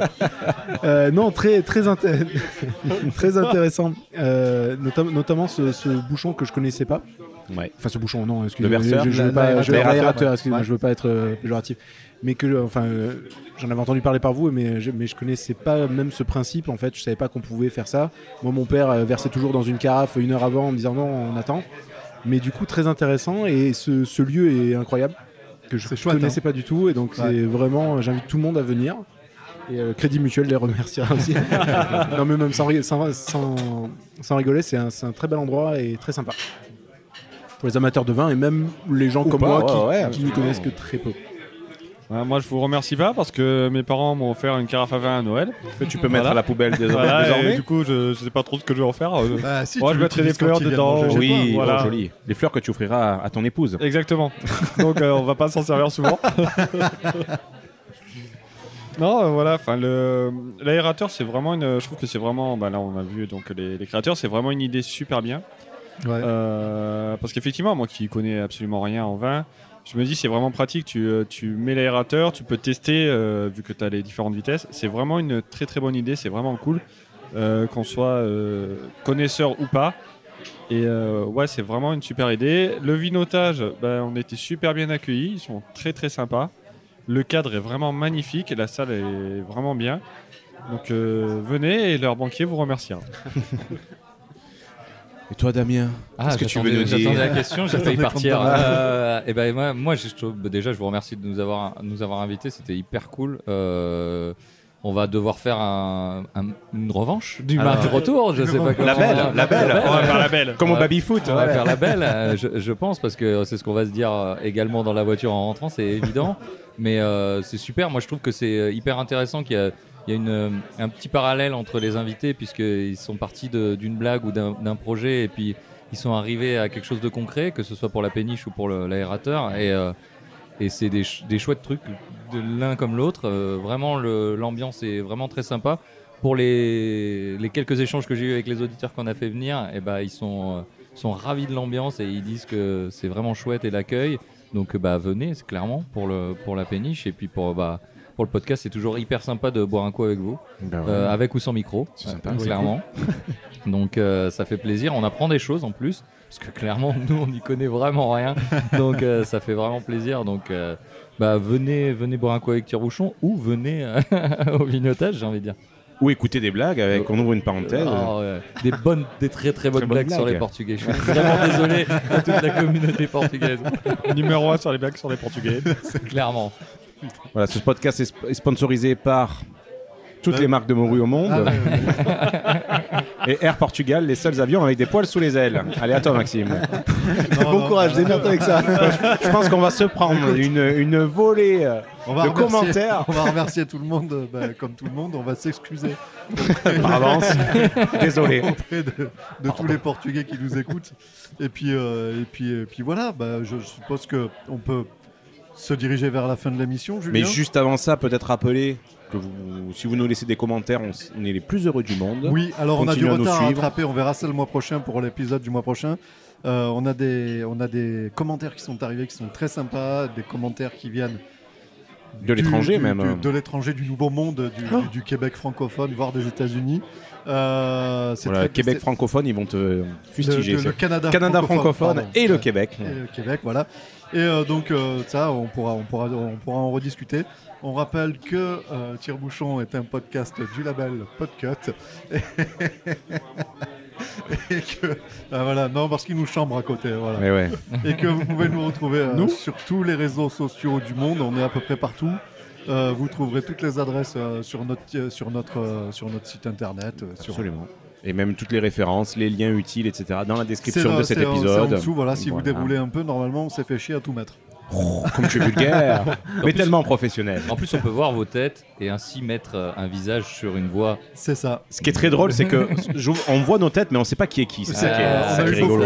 Euh, non, très, très, inté- très intéressant. Euh, notam- notamment ce, ce bouchon que je connaissais pas. Ouais. Enfin, ce bouchon, non, excusez-moi. Le verseur je, je veux La- pas, je, excusez-moi, veux pas être euh, péjoratif. Mais que, enfin, euh, j'en avais entendu parler par vous, mais je, mais je connaissais pas même ce principe. En fait, je savais pas qu'on pouvait faire ça. Moi, mon père versait toujours dans une carafe une heure avant en me disant non, on attend. Mais du coup, très intéressant et ce, ce lieu est incroyable que je chouette, connaissais hein. pas du tout et donc Ouais. c'est vraiment, j'invite tout le monde à venir. Et euh, Crédit Mutuel les remerciera aussi. non mais même sans, sans, sans, sans rigoler, c'est un, un très bel endroit et très sympa. Pour les amateurs de vin et même les gens Ou comme pas, moi ouais, qui, ouais, qui n'y connaissent que très peu. Ouais, moi, je vous remercie pas parce que mes parents m'ont offert une carafe à vin à Noël. Que tu peux mettre à la poubelle désormais. Voilà, et désormais. du coup, je, je sais pas trop ce que je vais en faire. Euh, Bah, si, moi, tu je mettrai des fleurs dedans. Oui, toi, oh, voilà. joli. Les fleurs que tu offriras à, à ton épouse. Exactement. Donc, euh, on va pas s'en servir souvent. non, euh, voilà. Enfin, le l'aérateur, c'est vraiment une. Je trouve que c'est vraiment. Bah, là, on a vu donc les, les créateurs, c'est vraiment une idée super bien. Ouais. Euh, parce qu'effectivement, moi qui connais absolument rien en vin, je me dis c'est vraiment pratique. Tu, euh, tu mets l'aérateur, tu peux tester euh, vu que tu as les différentes vitesses. C'est vraiment une très très bonne idée. C'est vraiment cool euh, qu'on soit connaisseur ou pas. Et ouais, c'est vraiment une super idée. Le vinotage, ben, on était super bien accueillis. Ils sont très très sympas. Le cadre est vraiment magnifique et la salle est vraiment bien. Donc venez et leur banquier vous remerciera. Et toi, Damien Ah, Qu'est-ce que tu veux j'attendais- nous dire J'attendais la question, j'ai failli partir. Euh, et ben moi, moi je bah, déjà, je vous remercie de nous avoir, nous avoir invités. C'était hyper cool. Euh, on va devoir faire un- un- une revanche du Alors, match retour. Je sais pas comment. La belle, la belle. On va faire la belle. Comme au Ouais. baby-foot, On va faire la belle, euh, je, je pense, parce que c'est ce qu'on va se dire euh, également dans la voiture en rentrant, c'est évident. Mais euh, c'est super. Moi, je trouve que c'est hyper intéressant qu'il y a, il y a euh, un petit parallèle entre les invités, puisqu'ils sont partis d'une blague ou d'un projet, et puis ils sont arrivés à quelque chose de concret, que ce soit pour la péniche ou pour l'aérateur. Et, euh, et c'est des, des chouettes trucs l'un comme l'autre. Euh, vraiment, l'ambiance est vraiment très sympa. Pour les, quelques échanges que j'ai eu avec les auditeurs qu'on a fait venir, et ben ils sont, ravis de l'ambiance et ils disent que c'est vraiment chouette et l'accueil. Donc bah venez, clairement pour pour la péniche et puis pour bah pour le podcast, c'est toujours hyper sympa de boire un coup avec vous, Ben ouais. Euh, avec ou sans micro, C'est sympa, euh, clairement. Donc euh, ça fait plaisir, on apprend des choses en plus, parce que clairement nous on n'y connaît vraiment rien, donc euh, ça fait vraiment plaisir. Donc euh, bah venez venez boire un coup avec Tire-Bouchon ou venez euh, au vignotage, j'ai envie de dire. Ou écouter des blagues avec, on ouvre une parenthèse. Ouais, Des bonnes, des très très bonnes Très blagues, sur les Portugais. Je suis vraiment désolé à toute la communauté portugaise. Numéro 1 sur les blagues sur les Portugais. Clairement. Voilà, ce podcast est sp- est sponsorisé par toutes les marques de morue au monde. Ah Et Air Portugal, les seuls avions avec des poils sous les ailes. Allez, à toi, Maxime. bon courage, démerde avec ça. Je pense qu'on va se prendre une, une volée euh, On va de remercier- commentaires. On va remercier tout le monde, euh, bah, comme tout le monde, on va s'excuser. Par avance. Désolé. Auprès de, de tous les Portugais qui nous écoutent. Et puis, euh, et puis, et puis voilà, bah, je suppose qu'on peut se diriger vers la fin de l'émission, Julien. Mais juste avant ça, peut-être rappeler que vous, si vous nous laissez des commentaires, on, est les plus heureux du monde. Oui, alors on a du à retard à suivre. rattraper, on verra ça le mois prochain pour l'épisode du mois prochain. Euh, on, a des, on a des commentaires qui sont arrivés qui sont très sympas, des commentaires qui viennent De l'étranger, même. du- de l'étranger, du nouveau monde, du, Oh. du- du Québec francophone, voire des États-Unis. Euh, c'est Voilà, très- Québec francophone, ils vont te fustiger. Le, le- le Canada, francophone, pardon. et le Québec. Et le Québec, voilà. Et euh, donc ça, on pourra, on pourra, on pourra en rediscuter. On rappelle que euh, Tire-Bouchon est un podcast du label Podcut. Et que ah, voilà, non parce qu'il nous chambre à côté, voilà. Mais ouais. Et que vous pouvez nous retrouver euh, Nous sur tous les réseaux sociaux du monde. On est à peu près partout. Euh, vous trouverez toutes les adresses euh, sur notre euh, sur notre euh, sur notre site internet. euh, sur- Absolument. Et même toutes les références, les liens utiles, etc. dans la description là, de cet épisode. En dessous, voilà, si vous Voilà. déroulez un peu, normalement, on s'est fait chier à tout mettre. Comme tu es vulgaire, mais plus- tellement professionnel. En plus, on peut voir vos têtes et ainsi mettre euh, un visage sur une voix. C'est ça. Ce qui est très drôle, c'est que on voit nos têtes, mais on sait pas qui est qui. C'est ça qui est, ça qui rigolo.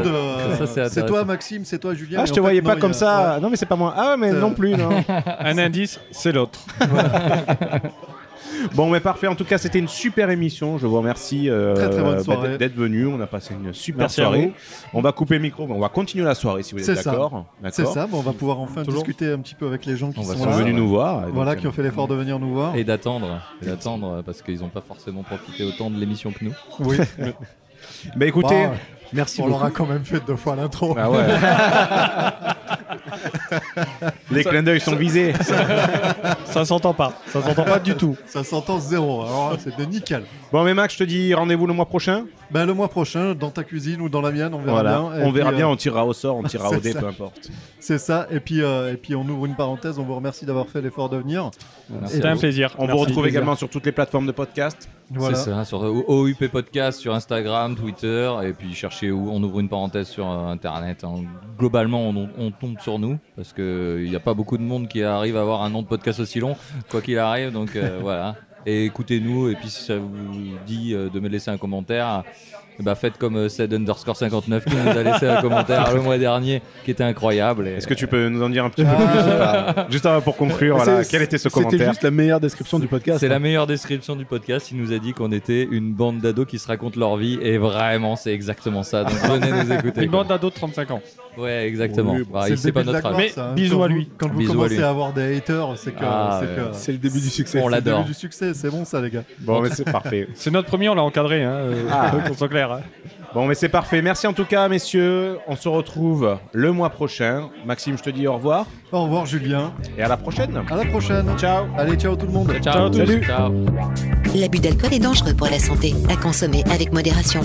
c'est toi. Maxime, c'est toi, Julien. Ah, je te voyais pas comme a- ça. ouais. Non, mais c'est pas moi. Ah, mais non plus, non. Un indice, c'est l'autre. Bon, mais parfait. En tout cas, c'était une super émission. Je vous remercie euh, bah, d'être- venu. On a passé une super Merci soirée. On va couper le micro, mais on va continuer la soirée si vous êtes d'accord. C'est ça, bon, on va pouvoir enfin Toujours. discuter un petit peu avec les gens qui On sont là. venus nous voir. Voilà, euh, qui ont fait l'effort de venir nous voir. Et d'attendre, d'attendre euh, parce qu'ils n'ont pas forcément profité autant de l'émission que nous. Oui. Bah écoutez, Bon, Merci on leur a beaucoup. quand même fait deux fois l'intro. Ah ouais. les clins d'œil sont visés. Ça s'entend pas. Ça s'entend pas du tout. Ça s'entend zéro, alors c'était nickel. Bon, mais Max, je te dis rendez-vous le mois prochain. Ben, le mois prochain, dans ta cuisine ou dans la mienne, on verra Voilà. bien. Et On verra bien, euh, on tirera au sort, on tirera au dé, ça. peu importe. C'est ça, et puis, euh, et puis on ouvre une parenthèse, on vous remercie d'avoir fait l'effort de venir. C'était un plaisir. On vous retrouve également sur toutes les plateformes de podcast. Voilà. C'est ça, sur OUP Podcast, sur Instagram, Twitter, et puis cherchez où on ouvre une parenthèse sur euh, Internet. hein. Globalement, on, on tombe sur nous, parce qu'il n'y a pas beaucoup de monde qui arrive à avoir un nom de podcast aussi long, quoi qu'il arrive, donc euh, voilà. Et écoutez-nous, et puis si ça vous dit euh, de me laisser un commentaire, eh ben, faites comme euh, Ced underscore 59 qui nous a laissé un commentaire le mois dernier, qui était incroyable. et- Est-ce que tu peux nous en dire un petit peu plus ou pas Juste avant pour conclure, voilà, quel était ce C'était commentaire juste la meilleure description du podcast. C'est hein. la meilleure description du podcast. Il nous a dit qu'on était une bande d'ados qui se racontent leur vie. Et vraiment, c'est exactement ça. Donc venez nous écouter. Une bande d'ados de 35 ans. Ouais, exactement. Oui, Bah, c'est pas notre âge. gloire, ça, hein. Quand vous- Quand vous Bisous à commencez lui. à avoir des haters, c'est que Ah, c'est ouais. que- C'est le début du succès. On c'est le l'adore. début du succès. C'est bon ça, les gars. Bon, mais c'est parfait. C'est notre premier, on l'a encadré, hein, euh, Ah. qu'on soit clair. Bon, mais c'est parfait. Merci en tout cas, messieurs. On se retrouve le mois prochain. Maxime, je te dis au revoir. Au revoir, Julien. Et à la prochaine. À la prochaine. Ciao. Allez, ciao tout le monde. Ciao à tous. Salut. Ciao. L'abus d'alcool est dangereux pour la santé, à consommer avec modération.